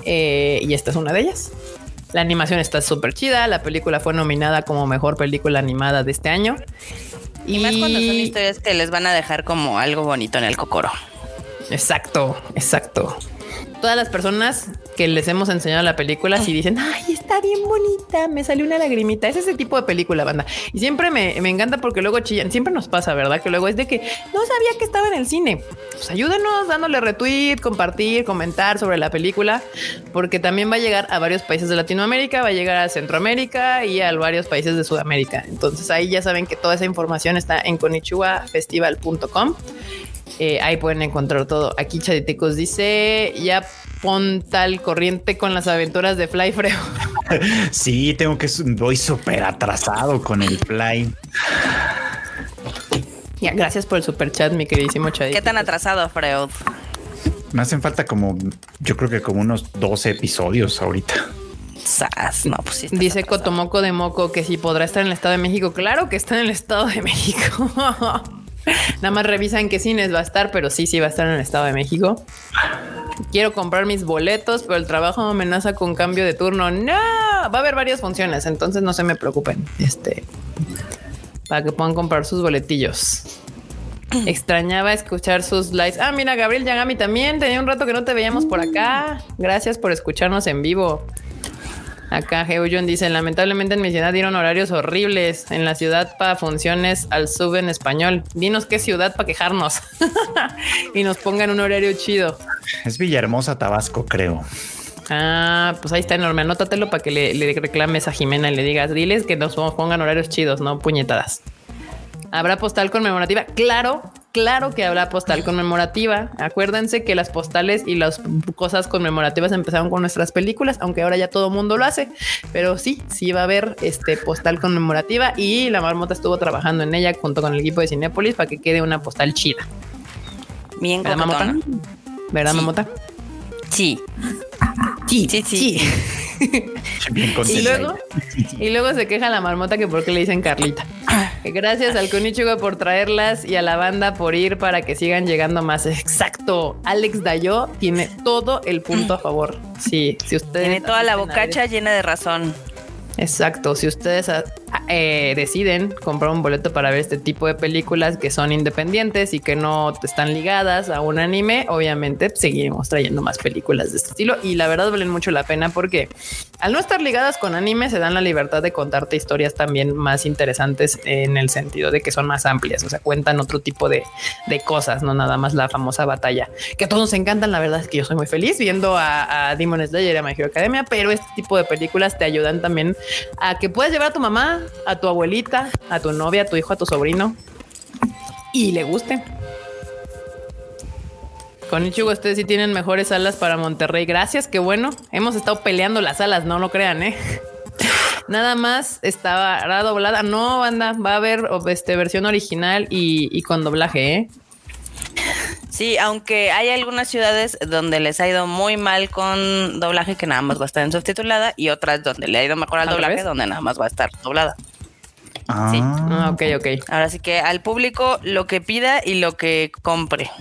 Eh, y esta es una de ellas. La animación está súper chida. La película fue nominada como mejor película animada de este año. Y, y más cuando son historias que les van a dejar como algo bonito en el cocoro. Exacto, exacto. Todas las personas que les hemos enseñado la película si dicen, ay, está bien bonita, me salió una lagrimita. Es ese tipo de película, banda. Y siempre me, encanta porque luego chillan, siempre nos pasa, ¿verdad? Que luego es de que no sabía que estaba en el cine. Pues ayúdenos dándole retweet, compartir, comentar sobre la película, porque también va a llegar a varios países de Latinoamérica, va a llegar a Centroamérica y a varios países de Sudamérica. Entonces ahí ya saben que toda esa información está en conichuafestival.com eh, ahí pueden encontrar todo. Aquí Chaditicos dice: Ya pon tal corriente con las aventuras de Fly Freo. sí, tengo que. Voy súper atrasado con el Fly. Ya, gracias por el super chat, mi queridísimo Chaditicos. ¿Qué tan atrasado, Freud? Me hacen falta como, yo creo que como unos 12 episodios ahorita. No, pues Dice Cotomoco de Moco que si podrá estar en el Estado de México. Claro que está en el Estado de México. Nada más revisan qué cines va a estar, pero sí, sí va a estar en el Estado de México. quiero comprar mis boletos, pero el trabajo me amenaza con cambio de turno. No, va a haber varias funciones, entonces no se me preocupen. Este, para que puedan comprar sus boletillos. Extrañaba escuchar sus likes. Ah, mira, Gabriel Yagami también. Tenía un rato que no te veíamos por acá. Gracias por escucharnos en vivo. Acá John dice, lamentablemente en mi ciudad dieron horarios horribles. En la ciudad para funciones al sub en español. Dinos qué ciudad para quejarnos. y nos pongan un horario chido. Es Villahermosa, Tabasco, creo. Ah, pues ahí está enorme. Anótatelo para que le, le, reclames a Jimena y le digas, diles que nos pongan horarios chidos, no puñetadas. ¿Habrá postal conmemorativa? Claro, claro que habrá postal conmemorativa. Acuérdense que las postales y las cosas conmemorativas empezaron con nuestras películas, aunque ahora ya todo el mundo lo hace. Pero sí, sí va a haber este postal conmemorativa y la marmota estuvo trabajando en ella junto con el equipo de Cinépolis para que quede una postal chida. Bien, ¿verdad, mamota? ¿Verdad, mamota? Sí. Sí, sí, sí. y, luego, y luego se queja la marmota que porque le dicen Carlita. Gracias al Konichiwa por traerlas y a la banda por ir para que sigan llegando más. Exacto. Alex Dayo tiene todo el punto a favor. Sí, si usted tiene toda la bocacha llena de razón. Exacto. Si ustedes eh, deciden comprar un boleto para ver este tipo de películas que son independientes y que no están ligadas a un anime, obviamente seguiremos trayendo más películas de este estilo. Y la verdad valen mucho la pena porque al no estar ligadas con anime se dan la libertad de contarte historias también más interesantes en el sentido de que son más amplias, o sea, cuentan otro tipo de, cosas, no nada más la famosa batalla, que a todos nos encantan, la verdad es que yo soy muy feliz viendo a, a Demon Slayer y a My Hero Academia, pero este tipo de películas te ayudan también a que puedas llevar a tu mamá a tu abuelita, a tu novia, a tu hijo, a tu sobrino y le guste. Con Ichigo, ustedes sí tienen mejores alas para Monterrey. Gracias, qué bueno. Hemos estado peleando las alas, no lo crean, ¿eh? Nada más estaba doblada. No, banda, va a haber este, versión original y, con doblaje, ¿eh? Sí, aunque hay algunas ciudades donde les ha ido muy mal con doblaje que nada más va a estar en subtitulada y otras donde le ha ido mejor al doblaje donde nada más va a estar doblada. Ah. Sí. Ah, ok, ok. Ahora sí que al público lo que pida y lo que compre.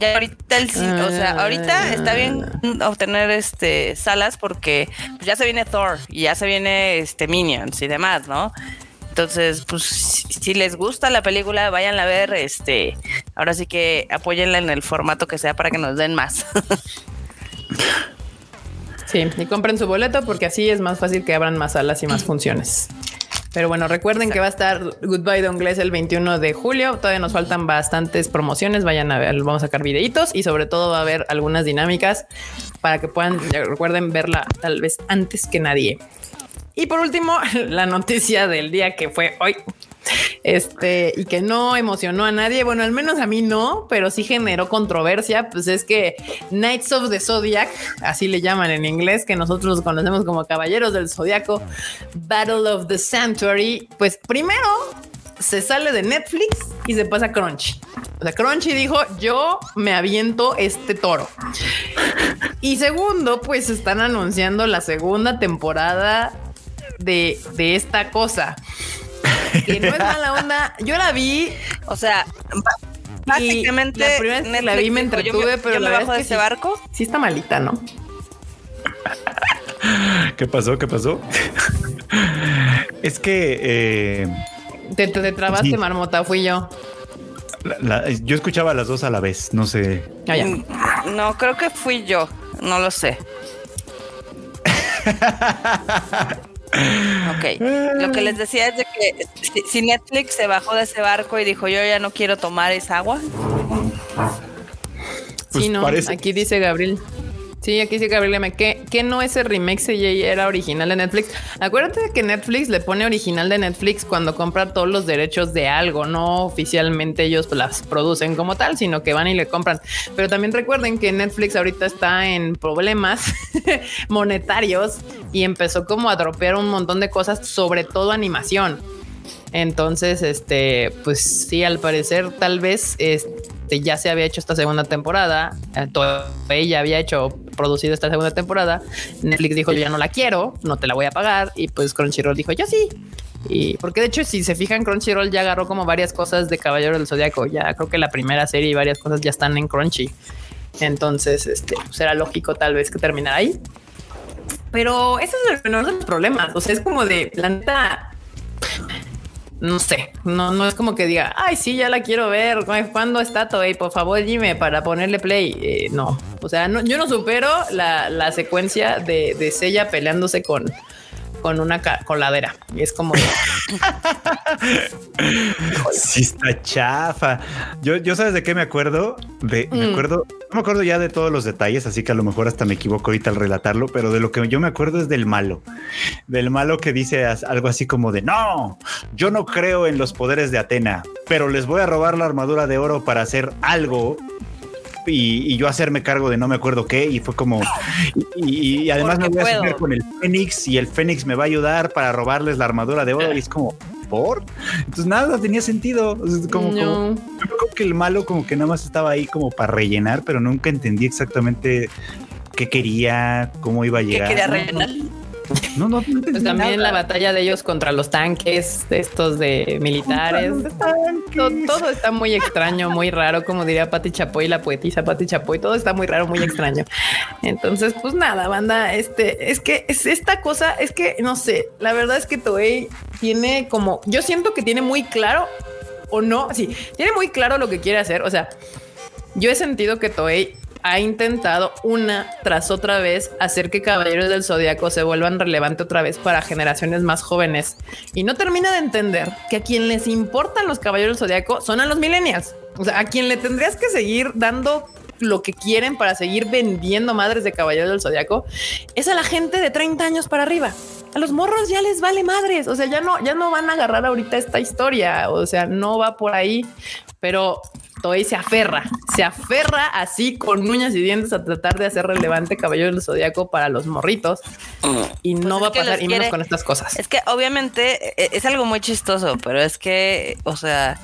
Ya ahorita el, o sea, ahorita está bien obtener este salas porque ya se viene Thor y ya se viene este Minions y demás, ¿no? Entonces, pues si les gusta la película, váyanla a ver, este, ahora sí que apóyenla en el formato que sea para que nos den más. Sí, y compren su boleto porque así es más fácil que abran más salas y más funciones. Pero bueno, recuerden que va a estar Goodbye Don Inglés el 21 de julio. Todavía nos faltan bastantes promociones. Vayan a ver, vamos a sacar videitos y sobre todo va a haber algunas dinámicas para que puedan, recuerden verla tal vez antes que nadie. Y por último, la noticia del día que fue hoy. Este, y que no emocionó a nadie, bueno, al menos a mí no, pero sí generó controversia, pues es que Knights of the Zodiac, así le llaman en inglés, que nosotros conocemos como Caballeros del Zodiaco, Battle of the Sanctuary, pues primero se sale de Netflix y se pasa a Crunchy. O sea, Crunchy dijo, yo me aviento este toro. Y segundo, pues están anunciando la segunda temporada de, esta cosa. Que no es mala onda. Yo la vi. O sea, básicamente la primera vez que la vi me entretuve, pero la verdad es que ese barco. Sí está malita, ¿no? ¿Qué pasó? ¿Qué pasó? es que eh, te, te, trabaste, marmota, fui yo. yo escuchaba las dos a la vez, no sé. Ah, no, creo que fui yo, no lo sé. Ok, lo que les decía es de que si Netflix se bajó de ese barco y dijo yo ya no quiero tomar esa agua. sí, no, pues aquí dice Gabriel. Sí, aquí dice Gabriel M. ¿Qué, ¿Qué, no ese remake CJ era original de Netflix? Acuérdate que Netflix le pone original de Netflix cuando compra todos los derechos de algo, no oficialmente ellos las producen como tal, sino que van y le compran. Pero también recuerden que Netflix ahorita está en problemas monetarios y empezó como a dropear un montón de cosas, sobre todo animación. Entonces, este, pues sí, al parecer, tal vez ya se había hecho esta segunda temporada. Eh, ella había hecho, producido esta segunda temporada. Netflix dijo, yo ya no la quiero, no te la voy a pagar. Y pues Crunchyroll dijo, yo sí. Y porque de hecho, si se fijan, Crunchyroll ya agarró como varias cosas de Caballero del Zodiaco. Ya creo que la primera serie y varias cosas ya están en Crunchy. Entonces, este pues, lógico tal vez que terminara ahí. Pero ese es el menor de los problemas. O sea, es como de planta no sé, no, no es como que diga, ay, sí, ya la quiero ver. ¿Cuándo está Toei? Por favor, dime para ponerle play. Eh, no, o sea, no, yo no supero la, la secuencia de, de Sella peleándose con, con una coladera. Y es como. sí, está chafa. Yo, yo sabes de qué me acuerdo. De, me mm. acuerdo, no me acuerdo ya de todos los detalles, así que a lo mejor hasta me equivoco ahorita al relatarlo, pero de lo que yo me acuerdo es del malo. Del malo que dice algo así como de no, yo no creo en los poderes de Atena, pero les voy a robar la armadura de oro para hacer algo y, yo hacerme cargo de no me acuerdo qué y fue como y, además me voy a hacer con el Fénix y el Fénix me va a ayudar para robarles la armadura de oro y es como por entonces nada tenía sentido. Como, yo creo que el malo como que nada más estaba ahí como para rellenar pero nunca entendí exactamente qué quería cómo iba a llegar ¿Qué quería rellenar? No, no, pues también la batalla de ellos contra los tanques, estos de militares. Todo, está muy extraño, muy raro, como diría Pati Chapoy, la poetisa Pati Chapoy. Todo está muy raro, muy extraño. Entonces, pues nada, banda. Este es que es esta cosa, es que no sé. La verdad es que Toei tiene como yo siento que tiene muy claro o no. Sí, tiene muy claro lo que quiere hacer. O sea, yo he sentido que Toei ha intentado una tras otra vez hacer que Caballeros del Zodiaco se vuelvan relevante otra vez para generaciones más jóvenes y no termina de entender que a quien les importan los Caballeros del Zodiaco son a los millennials. O sea, a quien le tendrías que seguir dando lo que quieren para seguir vendiendo madres de Caballeros del Zodiaco es a la gente de 30 años para arriba. A los morros ya les vale madres, o sea, ya no, ya no van a agarrar ahorita esta historia, o sea, no va por ahí, pero Toei se aferra, se aferra así con uñas y dientes a tratar de hacer relevante Caballero del Zodíaco para los morritos y pues no va a pasar y menos con estas cosas. Es que obviamente e, es algo muy chistoso, pero es que, o sea,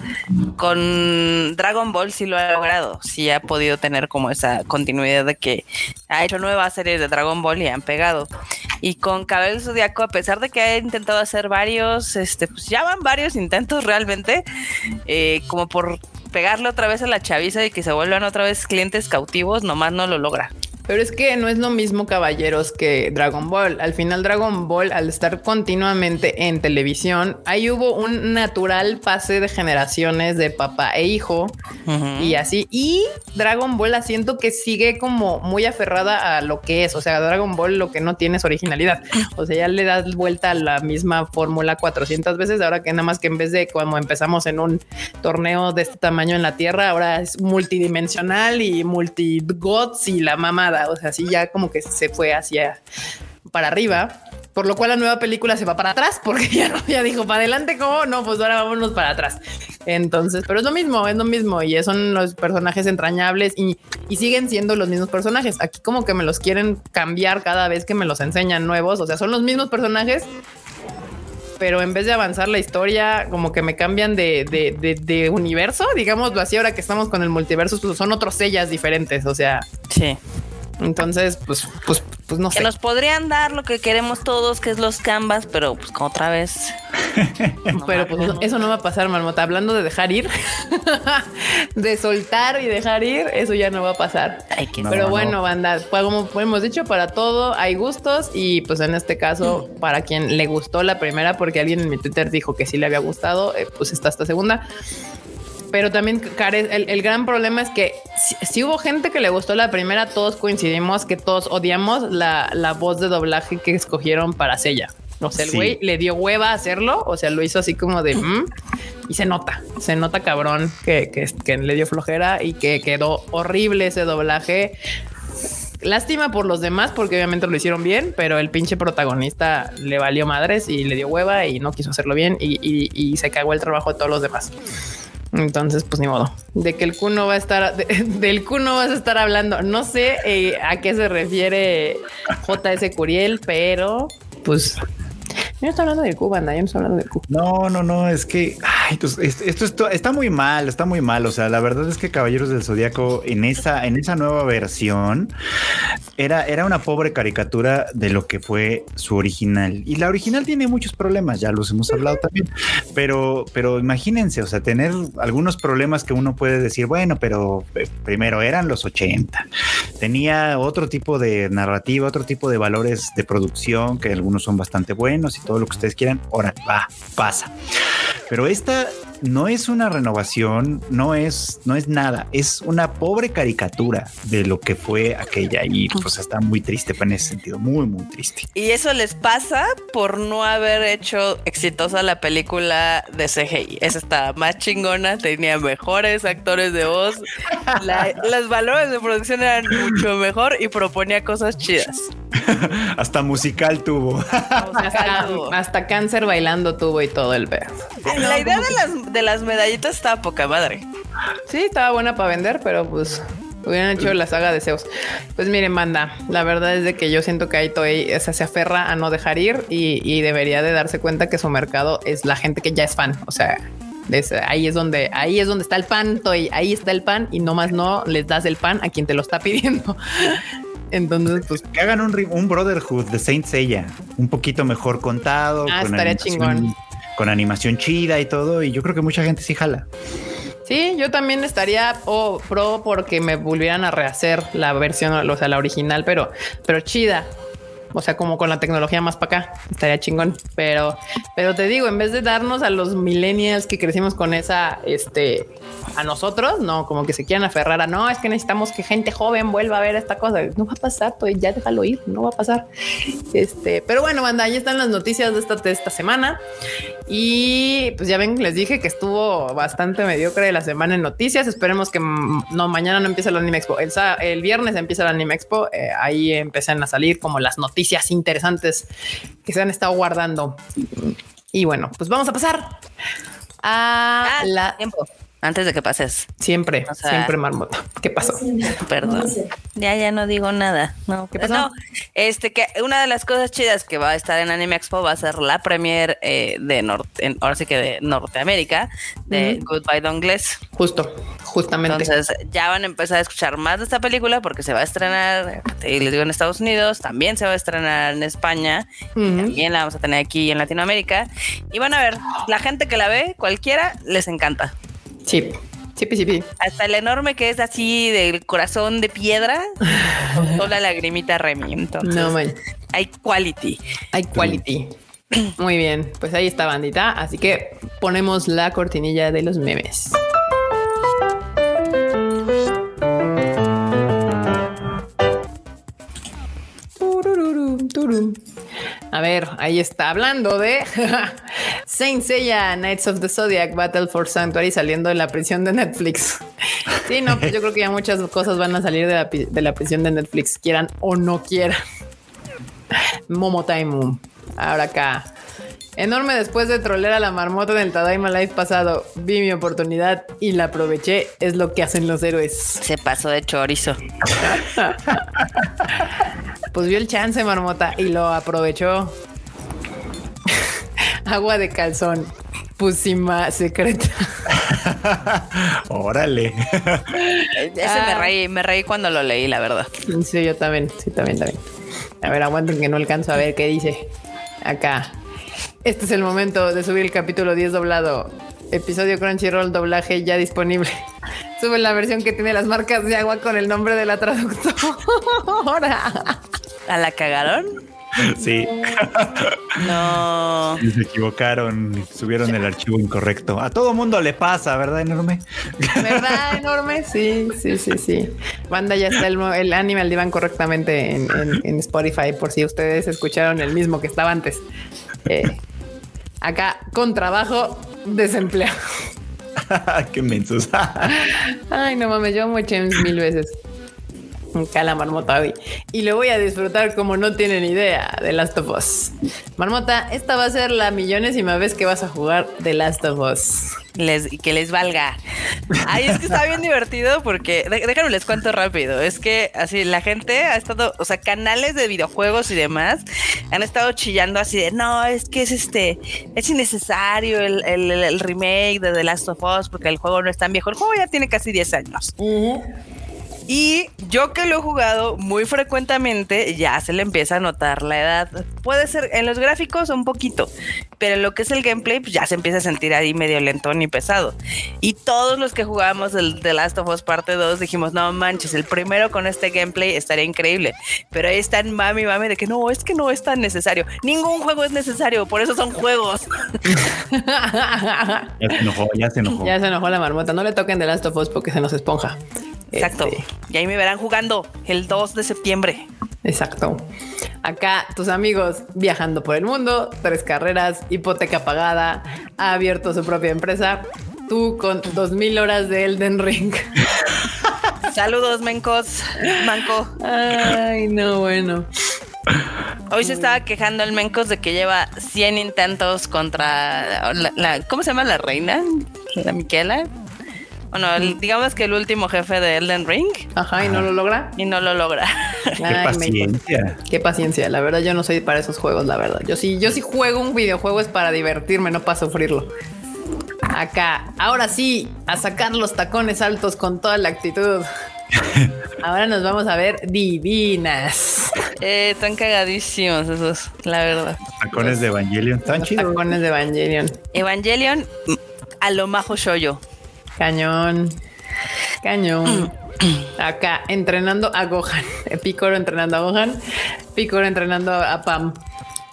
con Dragon Ball sí lo ha logrado, sí ha podido tener como esa continuidad de que ha hecho nuevas series de Dragon Ball y han pegado. Y con Caballero del Zodíaco, a pesar de que ha intentado hacer varios, este, pues ya van varios intentos realmente, eh, como por pegarle otra vez a la chaviza y que se vuelvan otra vez clientes cautivos, nomás no lo logra. Pero es que no es lo mismo Caballeros que Dragon Ball. Al final Dragon Ball, al estar continuamente en televisión, ahí hubo un natural pase de generaciones de papá e hijo y así. Y Dragon Ball la siento que sigue como muy aferrada a lo que es. O sea, Dragon Ball lo que no tiene es originalidad. O sea, ya le das vuelta a la misma fórmula 400 veces. Ahora que nada más que en vez de como empezamos en un torneo de este tamaño en la Tierra, ahora es multidimensional y multi gods y la mamada. O sea, sí, ya como que se fue hacia para arriba. Por lo cual la nueva película se va para atrás porque ya, ya dijo para adelante, ¿cómo? No, pues ahora vámonos para atrás. Entonces, pero es lo mismo, es lo mismo y son los personajes entrañables y, y, siguen siendo los mismos personajes. Aquí como que me los quieren cambiar cada vez que me los enseñan nuevos. O sea, son los mismos personajes, pero en vez de avanzar la historia, como que me cambian de, de, de, universo, digámoslo así, ahora que estamos con el multiverso, pues son otros sellas diferentes. O sea, sí. Entonces, pues, pues, pues no que nos podrían dar lo que queremos todos, que es los canvas, pero pues otra vez. pero pues eso no va a pasar, Marmota. Hablando de dejar ir, de soltar y dejar ir, eso ya no va a pasar. pero bueno, banda, pues, como hemos dicho, para todo hay gustos y pues en este caso, para quien le gustó la primera, porque alguien en mi Twitter dijo que sí le había gustado, eh, pues está esta segunda. Pero también, el, gran problema es que si, hubo gente que le gustó la primera, todos coincidimos que todos odiamos la, la voz de doblaje que escogieron para Sella. O sea, el güey le dio hueva a hacerlo, o sea, lo hizo así como de... Mm", y se nota, se nota cabrón que, que, que le dio flojera y que quedó horrible ese doblaje. Lástima por los demás, porque obviamente lo hicieron bien, pero el pinche protagonista le valió madres y le dio hueva y no quiso hacerlo bien y, y, y se cagó el trabajo de todos los demás. Entonces, pues ni modo. De que el cuno va a estar, del cuno vas a estar hablando. No sé eh, a qué se refiere JS Curiel, pero pues no estoy hablando del Q, banda. Yo no estoy hablando del Q. No, no, no. Es que pues, esto, está muy mal, está muy mal. O sea, la verdad es que Caballeros del Zodíaco en esa, en esa nueva versión era, era una pobre caricatura de lo que fue su original. Y la original tiene muchos problemas, ya los hemos hablado también. Pero, pero imagínense, o sea, tener algunos problemas que uno puede decir, bueno, pero eh, primero eran los 80. Tenía otro tipo de narrativa, otro tipo de valores de producción, que algunos son bastante buenos y todo lo que ustedes quieran. Ahora, va, pasa. Pero esta no es una renovación, no es, no es nada, es una pobre caricatura de lo que fue aquella y pues está muy triste en ese sentido, muy, muy triste. Y eso les pasa por no haber hecho exitosa la película de CGI. Esa estaba más chingona, tenía mejores actores de voz, los valores de producción eran mucho mejor y proponía cosas chidas. hasta musical tuvo. hasta, cáncer bailando tuvo y todo el ver. La idea de las, de las medallitas estaba poca madre. Sí, estaba buena para vender, pero pues hubieran hecho la saga de Zeus. Pues miren, manda, la verdad es de que yo siento que ahí Toei se aferra a no dejar ir y, debería de darse cuenta que su mercado es la gente que ya es fan. O sea, ahí es donde ahí es donde está el pan, Toei, ahí está el pan y nomás no les das el pan a quien te lo está pidiendo. Entonces, pues que hagan un, un Brotherhood de Saint Seiya, un poquito mejor contado. Ah, estaría chingón. Con animación chida y todo. Y yo creo que mucha gente sí jala. Sí, yo también estaría pro porque me volvieran a rehacer la versión, o sea, la original, pero, pero chida. O sea, como con la tecnología más para acá, estaría chingón. Pero, pero te digo, en vez de darnos a los millennials que crecimos con esa, este, a nosotros, no, como que se quieran aferrar a no, es que necesitamos que gente joven vuelva a ver esta cosa. No va a pasar, pues ya déjalo ir, no va a pasar. Este, pero bueno, banda, ahí están las noticias de esta, de esta semana. Y pues ya ven, les dije que estuvo bastante mediocre la semana en noticias. Esperemos que no, mañana no empiece el Anime Expo. El, el viernes empieza el Anime Expo. Eh, ahí empiezan a salir como las noticias noticias interesantes que se han estado guardando. Y bueno, pues vamos a pasar a ah, la tiempo. Antes de que pases. Siempre, siempre marmota. ¿Qué pasó? Perdón. Ya, ya no digo nada. No, ¿qué pasó? No, este que una de las cosas chidas que va a estar en Anime Expo va a ser la premier eh, de norte, ahora sí que de Norteamérica, de Goodbye Dongles. Justo, justamente. Entonces ya van a empezar a escuchar más de esta película porque se va a estrenar, y les digo en Estados Unidos, también se va a estrenar en España, también la vamos a tener aquí en Latinoamérica. Y van a ver, la gente que la ve, cualquiera, les encanta. Sí. Sí, sí, sí. Hasta el enorme que es así del corazón de piedra, con la lagrimita Remy. Entonces, no, man. hay quality. Hay quality. Muy bien, pues ahí está bandita. Así que ponemos la cortinilla de los memes. A ver, ahí está hablando de Saint Seiya, Knights of the Zodiac, Battle for Sanctuary saliendo de la prisión de Netflix. Sí, no, pues yo creo que ya muchas cosas van a salir de la, de la prisión de Netflix, quieran o no quieran. Momo Time. Ahora acá. Enorme después de trolear a la marmota en el Tadaima Live pasado. Vi mi oportunidad y la aproveché. Es lo que hacen los héroes. Se pasó de chorizo. Pues vio el chance, marmota, y lo aprovechó. Agua de calzón. Pusima secreta. Órale. Ese me ah. reí, me reí cuando lo leí, la verdad. Sí, yo también, sí, también, también. A ver, aguanten que no alcanzo a ver qué dice. Acá. Este es el momento de subir el capítulo 10 doblado. Episodio Crunchyroll doblaje ya disponible. Sube la versión que tiene las marcas de agua con el nombre de la traductora. ¿A la cagaron? Sí. No. se equivocaron, subieron el archivo incorrecto. A todo mundo le pasa, ¿verdad, enorme? ¿Verdad, enorme? Sí, sí, sí, sí. Banda ya está el, el anime al diván correctamente en, Spotify, por si ustedes escucharon el mismo que estaba antes. Eh, acá, con trabajo, desempleado. Qué mensos. Ay, no mames, yo amo mil veces. Cala Marmota hoy. Y lo voy a disfrutar como no tienen idea de Last of Us. Marmota, esta va a ser la millonésima vez que vas a jugar The Last of Us. Les, que les valga. Ay, es que está bien divertido porque, déjame les cuento rápido, es que así la gente ha estado, o sea, canales de videojuegos y demás han estado chillando así de, no, es que es este, es innecesario el, remake de The Last of Us porque el juego no es tan viejo, el juego ya tiene casi 10 años. Y yo que lo he jugado muy frecuentemente, ya se le empieza a notar la edad. Puede ser en los gráficos un poquito, pero en lo que es el gameplay, pues ya se empieza a sentir ahí medio lentón y pesado. Y todos los que jugamos el The Last of Us Parte 2 dijimos, no manches, el primero con este gameplay estaría increíble. Pero ahí están mami, mami, de que no, es que no es tan necesario. Ningún juego es necesario, por eso son juegos. ya se enojó, ya se enojó. Ya se enojó la marmota. No le toquen The Last of Us porque se nos esponja. Exacto. Este. Y ahí me verán jugando el 2 de septiembre. Exacto. Acá tus amigos viajando por el mundo, tres carreras, hipoteca pagada, ha abierto su propia empresa. Tú con dos mil horas de Elden Ring. Saludos, mencos. Manco. Ay, no, bueno. Hoy se estaba quejando el Mencos de que lleva 100 intentos contra la, ¿cómo se llama la reina? La Miquela. Bueno, digamos que el último jefe de Elden Ring. Ajá, y no lo logra. Y no lo logra. Qué paciencia. Qué paciencia. La verdad, yo no soy para esos juegos, la verdad. Yo sí, yo sí juego un videojuego es para divertirme, no para sufrirlo. Acá, ahora sí, a sacar los tacones altos con toda la actitud. Ahora nos vamos a ver divinas. Eh, están cagadísimos esos, la verdad. Tacones de Evangelion, están chidos. Tacones de Evangelion. Evangelion a lo majo yo. Cañón. Cañón. Acá entrenando a Gohan. Picoro entrenando a Gohan. Picoro entrenando a Pam.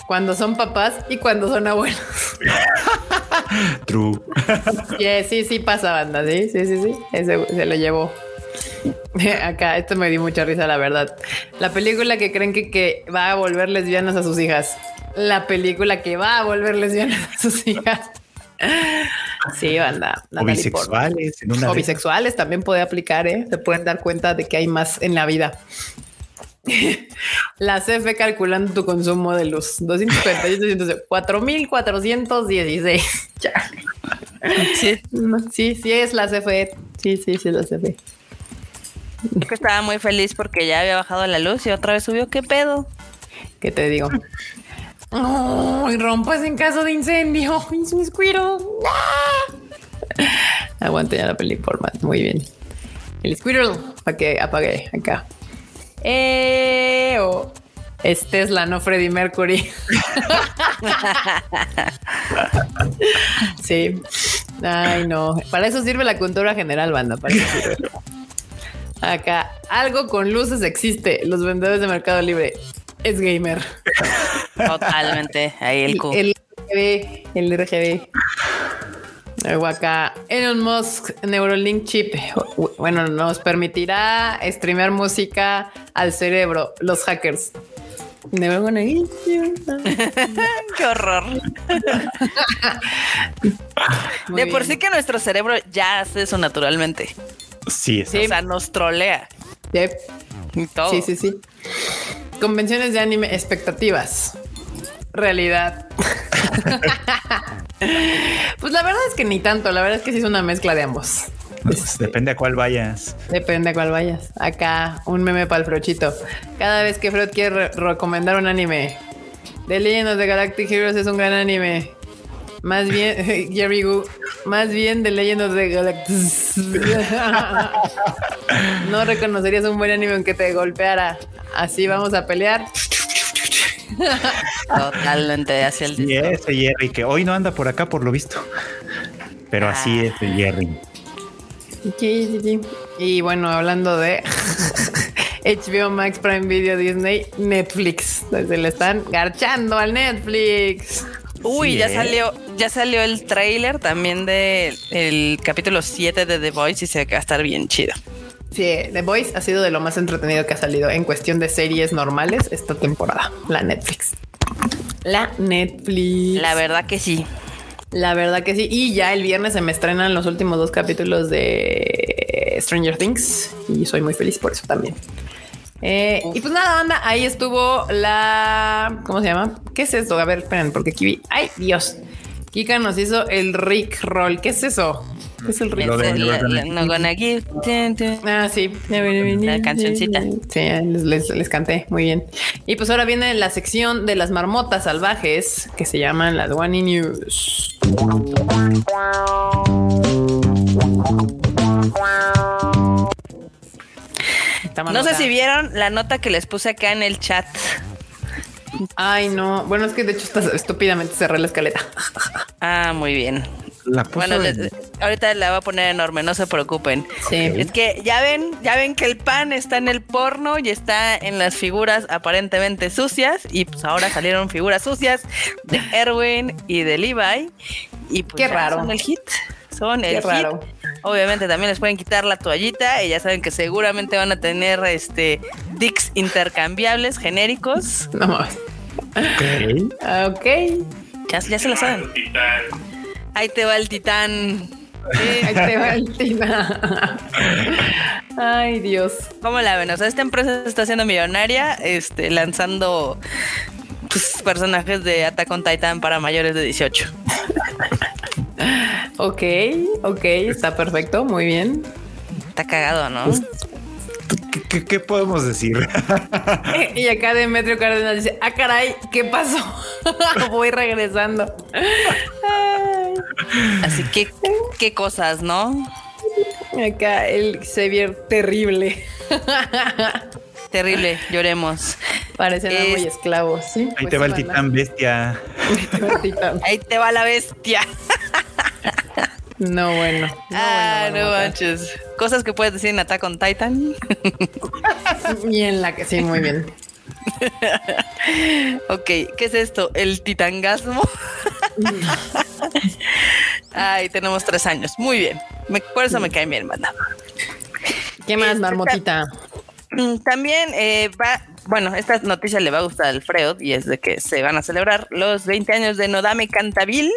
Cuando son papás y cuando son abuelos. True. sí, sí pasa, banda. Sí, sí, sí, sí. Ese se lo llevó. Acá, esto me dio mucha risa, la verdad. La película que creen que, que va a volver lesbianas a sus hijas. La película que va a volver lesbianas a sus hijas. Sí, banda. O bisexuales. o bisexuales también puede aplicar, ¿eh? Se pueden dar cuenta de que hay más en la vida. la CF calculando tu consumo de luz. 258, 4416. sí. sí, sí es la CFE. Sí, sí, sí es la CFE. Estaba muy feliz porque ya había bajado la luz y otra vez subió. ¿Qué pedo? ¿Qué te digo? Y rompas en caso de incendio. Es un Squirtle. Aguante ya la película. Muy bien. El Squirtle. Para que apague acá. Eh, oh. Es Tesla, no Freddie Mercury. sí. Ay, no. Para eso sirve la cultura general, banda. Para eso sirve. Acá, algo con luces existe. Los vendedores de Mercado Libre es gamer. Totalmente. Ahí el Q. El, RGB, el RGB. Luego acá, Elon Musk Neurolink Chip. Bueno, nos permitirá streamear música al cerebro. Los hackers. Qué horror. de por sí que nuestro cerebro ya hace eso naturalmente. Sí, O sea, nos trolea. Sí, sí, sí. Convenciones de anime, expectativas. Realidad. pues la verdad es que ni tanto. La verdad es que sí es una mezcla de ambos. Pues, depende a cuál vayas. Depende a cuál vayas. Acá un meme para el Frochito. Cada vez que Fred quiere recomendar un anime, The Legend of the Galactic Heroes es un gran anime. Más bien, Jerry Gu, más bien de Legend de Galactus. no reconocerías un buen anime aunque te golpeara. Así vamos a pelear. Totalmente hacia el ese Jerry, que hoy no anda por acá por lo visto. Pero así ah. es Jerry. Sí, sí, sí. Y bueno, hablando de HBO Max Prime Video Disney, Netflix. Se le están garchando al Netflix. Uy, ya salió, ya salió el trailer también del el capítulo 7 de The Voice y se va a estar bien chido. Sí, The Voice ha sido de lo más entretenido que ha salido en cuestión de series normales esta temporada. La Netflix. La Netflix. La verdad que sí. La verdad que sí. Y ya el viernes se me estrenan los últimos dos capítulos de Stranger Things y soy muy feliz por eso también. Eh, y pues nada, anda, ahí estuvo la. ¿Cómo se llama? ¿Qué es esto? A ver, esperen, porque aquí vi. ¡Ay, Dios! Kika nos hizo el Rick Roll. ¿Qué es eso? ¿Qué es el Rick Roll? Ah, sí. La cancioncita. Sí, les, les, canté. Muy bien. Y pues ahora viene la sección de las marmotas salvajes que se llaman las One News. No sé si vieron la nota que les puse acá en el chat. Ay, no. Bueno, es que de hecho está estúpidamente cerré la escaleta. Ah, muy bien. La Bueno, les- ahorita la voy a poner enorme, no se preocupen. Sí. Es que ya ven, ya ven que el pan está en el porno y está en las figuras aparentemente sucias y pues ahora salieron figuras sucias de Erwin y de Levi y pues Qué raro. son el hit. Son el Qué hit. raro. Obviamente también les pueden quitar la toallita y ya saben que seguramente van a tener este dicks intercambiables genéricos. No mames. Ok. Ah, Ok. Ya, ya se lo saben. Ahí te va el titán. Sí, Ahí te va el tina. Ay, Dios. ¿Cómo la ven? O sea, esta empresa se está haciendo millonaria, este, lanzando pues, personajes de Attack on Titan para mayores de 18. Ok, ok, está perfecto, muy bien. Está cagado, ¿no? ¿Qué, qué- qué podemos decir? Y acá Demetrio Cárdenas dice, ah, caray, ¿qué pasó? Voy regresando. Así que, qué cosas, ¿no? acá el Xavier terrible. Terrible, lloremos. Parecen Es- muy esclavos. ¿sí? Ahí Pues te va el titán bestia. Ahí te va el titán. Ahí te va la bestia. No, bueno. No, ah, bueno, no manches. Cosas que puedes decir en Attack on Titan. Y en la que sí, muy bien. ok, ¿qué es esto? El titangasmo. Ay, tenemos tres años. Muy bien. Me- por eso me cae bien, banda. ¿Qué más, marmotita? Mm, También eh, va, bueno, esta noticia le va a gustar a Alfredo y es de que se van a celebrar los 20 años de Nodame Cantabil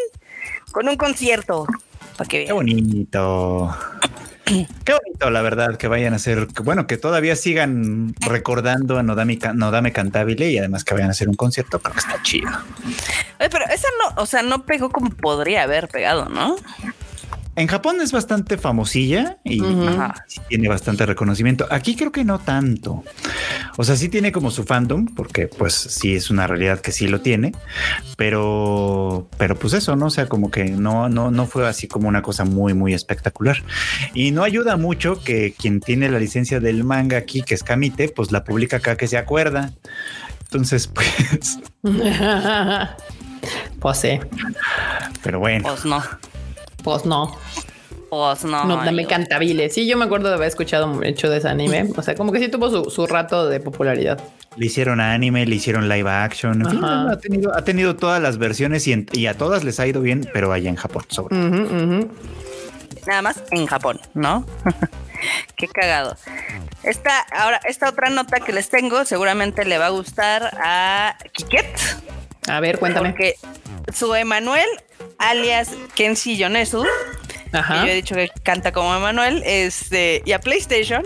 con un concierto. Para que Qué bonito. Qué bonito, la verdad, que vayan a hacer, bueno, que todavía sigan recordando a Nodame, Nodame Cantabile y además que vayan a hacer un concierto, creo que está chido. Oye, pero esa no, o sea, no pegó como podría haber pegado, ¿no? En Japón es bastante famosilla y, tiene bastante reconocimiento. Aquí creo que no tanto. O sea, sí tiene como su fandom, porque pues sí es una realidad que sí lo tiene, pero, pero pues eso, ¿no? O sea, como que no, no, no fue así como una cosa muy, muy espectacular. Y no ayuda mucho que quien tiene la licencia del manga aquí, que es Kamite, pues la publica acá que se acuerda. Entonces, pues, pues sí, pero bueno. Pues no. Pues no. Pues no. No, dame amigo. cantabile. Sí, yo me acuerdo de haber escuchado mucho de ese anime. O sea, como que sí tuvo su, su rato de popularidad. Le hicieron anime, le hicieron live action. En fin, ha tenido, ha tenido todas las versiones y, en- y a todas les ha ido bien, pero allá en Japón sobre. Ujú. Nada más en Japón, ¿no? Qué cagado. Esta, ahora, esta otra nota que les tengo seguramente le va a gustar a Kiket. A ver, cuéntame. Porque su Emanuel, alias Kenshi Yonesu, Ajá. que yo he dicho que canta como Emanuel, este, y a PlayStation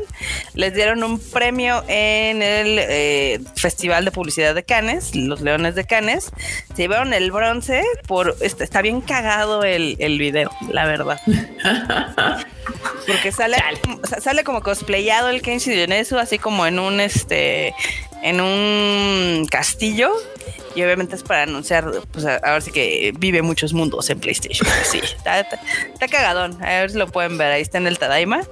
les dieron un premio en el eh, Festival de Publicidad de Cannes, los Leones de Cannes. Se llevaron el bronce por. Está, está bien cagado el, el video, la verdad. Porque sale, sale como cosplayado el Kenshi Yonesu, así como en un este en un castillo. Y obviamente es para anunciar, pues a, a ver si que vive muchos mundos en PlayStation. Sí, está, está- está cagadón. A ver si lo pueden ver. Ahí está en el Tadaima.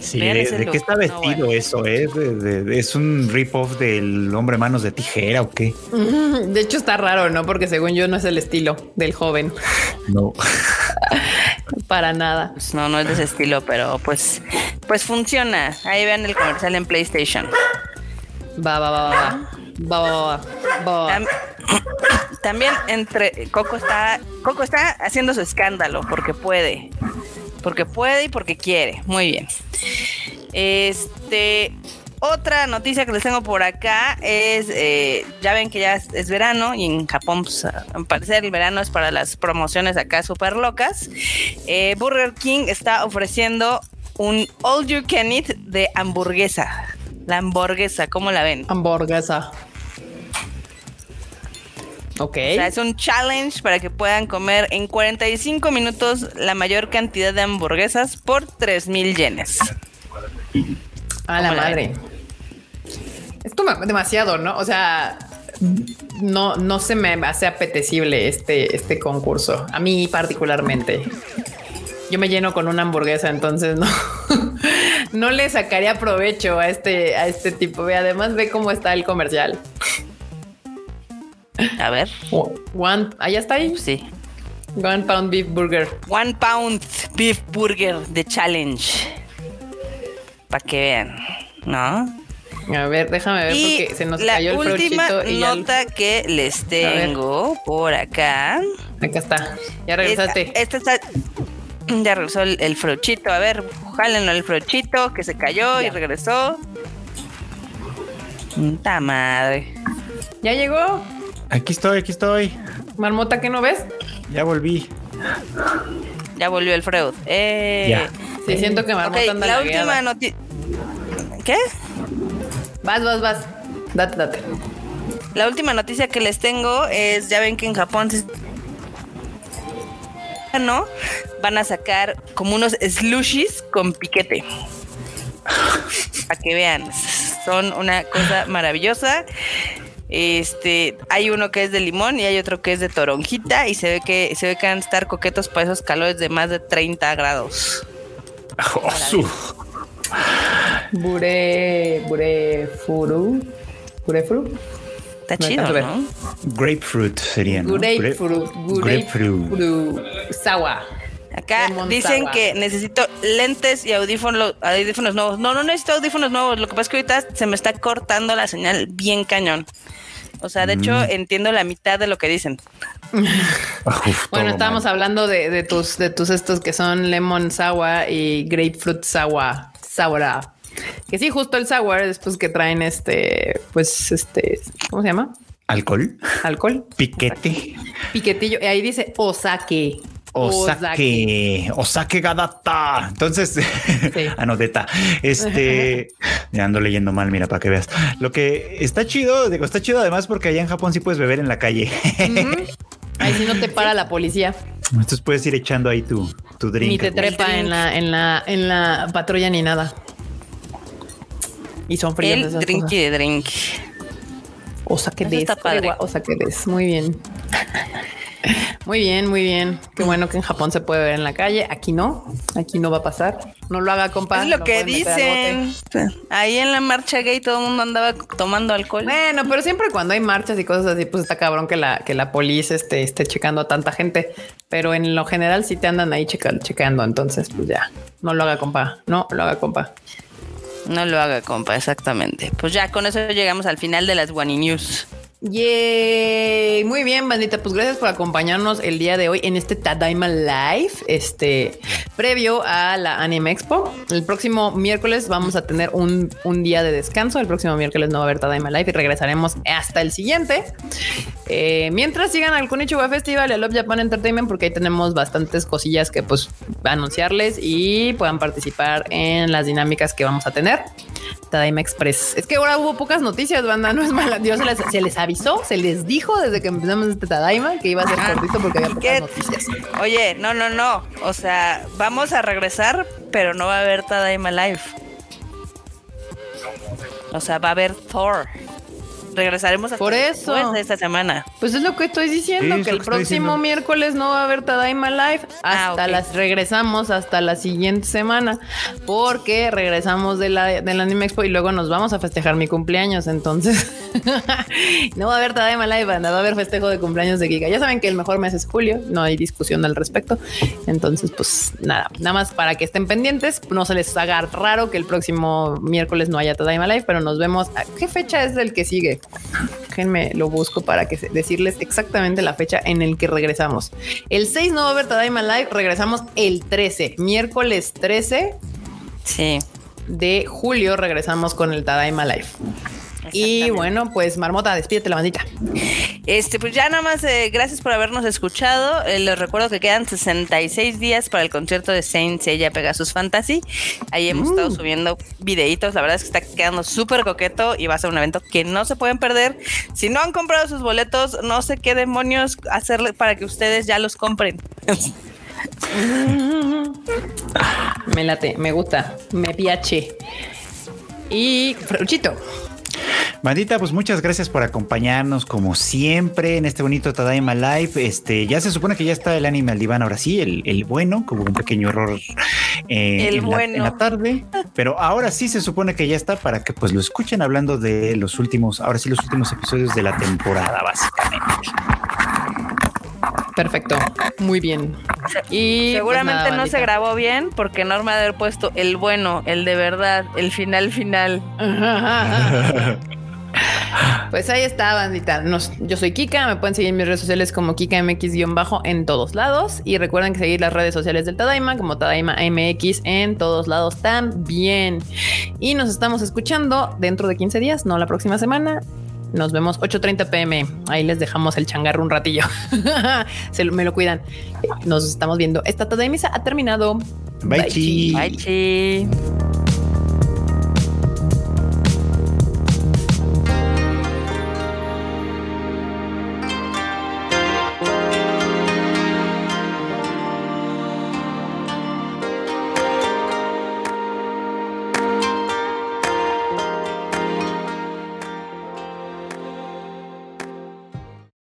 Sí, ¿de, qué está No, vestido bueno. eso? ¿eh? De- de- de- ¿Es un rip-off del hombre manos de tijera o qué? De hecho, está raro, ¿no? Porque según yo no es el estilo del joven. No. Para nada. Pues no, no es de ese estilo, pero pues, pues funciona. Ahí vean el comercial en PlayStation. Va, va, va, va. Va, va, va, va. va. Tam- También entre Coco está Coco está haciendo su escándalo porque puede. Porque puede y porque quiere. Muy bien. Este otra noticia que les tengo por acá es, eh, ya ven que ya es, es verano y en Japón, pues, al parecer el verano es para las promociones acá súper locas. Eh, Burger King está ofreciendo un all you can eat de hamburguesa. La hamburguesa, ¿cómo la ven? Hamburguesa. Ok. O sea, es un challenge para que puedan comer en 45 minutos la mayor cantidad de hamburguesas por 3 mil yenes. A la ¿Cómo la me demasiado, ¿no? O sea, no, no se me hace apetecible este, este concurso. A mí particularmente. Yo me lleno con una hamburguesa, entonces no, no le sacaría provecho a este, a este tipo. Ve, además ve cómo está el comercial. A ver. One, allá está ahí. Sí. One pound beef burger. One pound beef burger de challenge. Para que vean, ¿no? A ver, déjame ver y porque se nos la cayó el última y ya- nota que les tengo por acá. Acá está. Ya regresaste. Esta, esta está. Ya regresó el, el frochito. A ver, jálenlo el frochito que se cayó y regresó. Puta madre. ¿Ya llegó? Aquí estoy, aquí estoy. Marmota, ¿qué no ves? Ya volví. Ya volvió el Freud. Eh. Ya. Sí, siento que Marmota Ok, anda la última noticia. ¿Qué? Vas, vas, vas. Date, date. La última noticia que les tengo es, ya ven que en Japón se- no van a sacar como unos slushies con piquete. Para que vean, son una cosa maravillosa. Este, hay uno que es de limón y hay otro que es de toronjita y se ve que se ve que van a estar coquetos para esos calores de más de 30 grados. Oh, su- Bure, bure furu. Bure furu. Está chido. ¿no? Grapefruit sería, ¿no? Grapefruit. Grapefruit. Grapefruit. Sawa. Acá dicen que necesito lentes y audífonos, audífonos nuevos. No, no necesito audífonos nuevos. Lo que pasa es que ahorita se me está cortando la señal bien cañón. O sea, de hecho, Mm. entiendo la mitad de lo que dicen. Ah, uf, Bueno, estábamos mal. hablando de, de tus, de tus estos que son lemon sour y grapefruit sour. Sour. Que sí, justo el sour, después que traen este, pues este, ¿cómo se llama? Alcohol, Alcohol. piquete, Piquetillo. Y ahí dice osake. osake, osake gadata. Entonces, anodeta. Este, ya ando leyendo mal, mira, para que veas. Lo que está chido, digo, está chido además porque allá en Japón sí puedes beber en la calle. Ahí sí no te para la policía. Entonces puedes ir echando ahí tu, tu drink. Ni te trepa en la, en la, en la patrulla ni nada. Y son fríos El esas drinky cosas. de drink. O saque Eso des. está padre. O saque des. Muy bien. Muy bien, muy bien. Qué bueno que en Japón se puede ver en la calle. Aquí no. Aquí no va a pasar. No lo haga, compa. es lo no que dicen. Ahí en la marcha gay todo el mundo andaba tomando alcohol. Bueno, pero siempre cuando hay marchas y cosas así, pues está cabrón que la, que la policía esté, esté checando a tanta gente. Pero en lo general sí te andan ahí checa- checando. Entonces, pues ya. No lo haga, compa. No lo haga, compa. No lo haga, compa, exactamente. Pues ya con eso llegamos al final de las Wani News. Yay. Muy bien, bandita. Pues gracias por acompañarnos el día de hoy en este Tadaima Live, este previo a la Anime Expo. El próximo miércoles vamos a tener un, un día de descanso. El próximo miércoles no va a haber Tadaima Live y regresaremos hasta el siguiente. Eh, mientras sigan al Kunichiwa Festival y Love Japan Entertainment, porque ahí tenemos bastantes cosillas que pues anunciarles y puedan participar en las dinámicas que vamos a tener. Tadaima Express. Es que ahora hubo pocas noticias, banda. No es mala. Dios se les, se les avisó, se les dijo desde que empezamos este Tadaima que iba a ser cortito porque había ¿Y pocas noticias. Oye, no, no, no. O sea, vamos a regresar, pero no va a haber Tadaima Live. O sea, va a haber Thor. Regresaremos hasta Por eso. después de esta semana. Pues es lo que estoy diciendo, Sí, que el que próximo diciendo. miércoles no va a haber Tadaima Live Ah, hasta las regresamos hasta la siguiente semana porque regresamos de la del Anime Expo y luego nos vamos a festejar mi cumpleaños, entonces no va a haber Tadaima Live, banda, va a haber festejo de cumpleaños de Giga. Ya saben que el mejor mes es julio, no hay discusión al respecto. Entonces, pues nada, nada más para que estén pendientes, no se les haga raro que el próximo miércoles no haya Tadaima Live, pero nos vemos. ¿a ¿Qué fecha es el que sigue? Déjenme lo busco para que se- decirles exactamente la fecha en el que regresamos. El 6 no va a haber Tadaima Live, regresamos el 13, miércoles 13 Sí. de julio regresamos con el Tadaima Live. Y bueno, pues Marmota, despídete la bandita. Este, pues ya nada más, eh, gracias por habernos escuchado. Eh, les recuerdo que quedan 66 días para el concierto de Saint Seiya Pegasus Fantasy. Ahí hemos estado subiendo videitos. La verdad es que está quedando súper coqueto y va a ser un evento que no se pueden perder. Si no han comprado sus boletos, no sé qué demonios hacerle para que ustedes ya los compren. Me late, me gusta, me piache. Y Fruchito. Bandita, pues muchas gracias por acompañarnos como siempre en este bonito Tadaima Live. Este, ya se supone que ya está el anime al diván ahora sí, el, bueno, como un pequeño error eh, en, La, en, La, tarde, pero ahora sí se supone que ya está para que pues lo escuchen hablando de los últimos, ahora sí los últimos episodios de la temporada, básicamente. Perfecto, muy bien. Y pues seguramente no se grabó bien porque Norma ha haber puesto el bueno, el de verdad, el final final. Pues ahí está, bandita. yo soy Kika, me pueden seguir en mis redes sociales como KikaMX-bajo en todos lados. Y recuerden que seguir las redes sociales del Tadaima como Tadaima MX en todos lados también. Y nos estamos escuchando dentro de 15 días, no la próxima semana. Nos vemos 8.30 pm. Ahí les dejamos el changarro un ratillo. Se me lo cuidan. Nos estamos viendo. Esta Tadaimisa ha terminado. Bye, Bye, chi.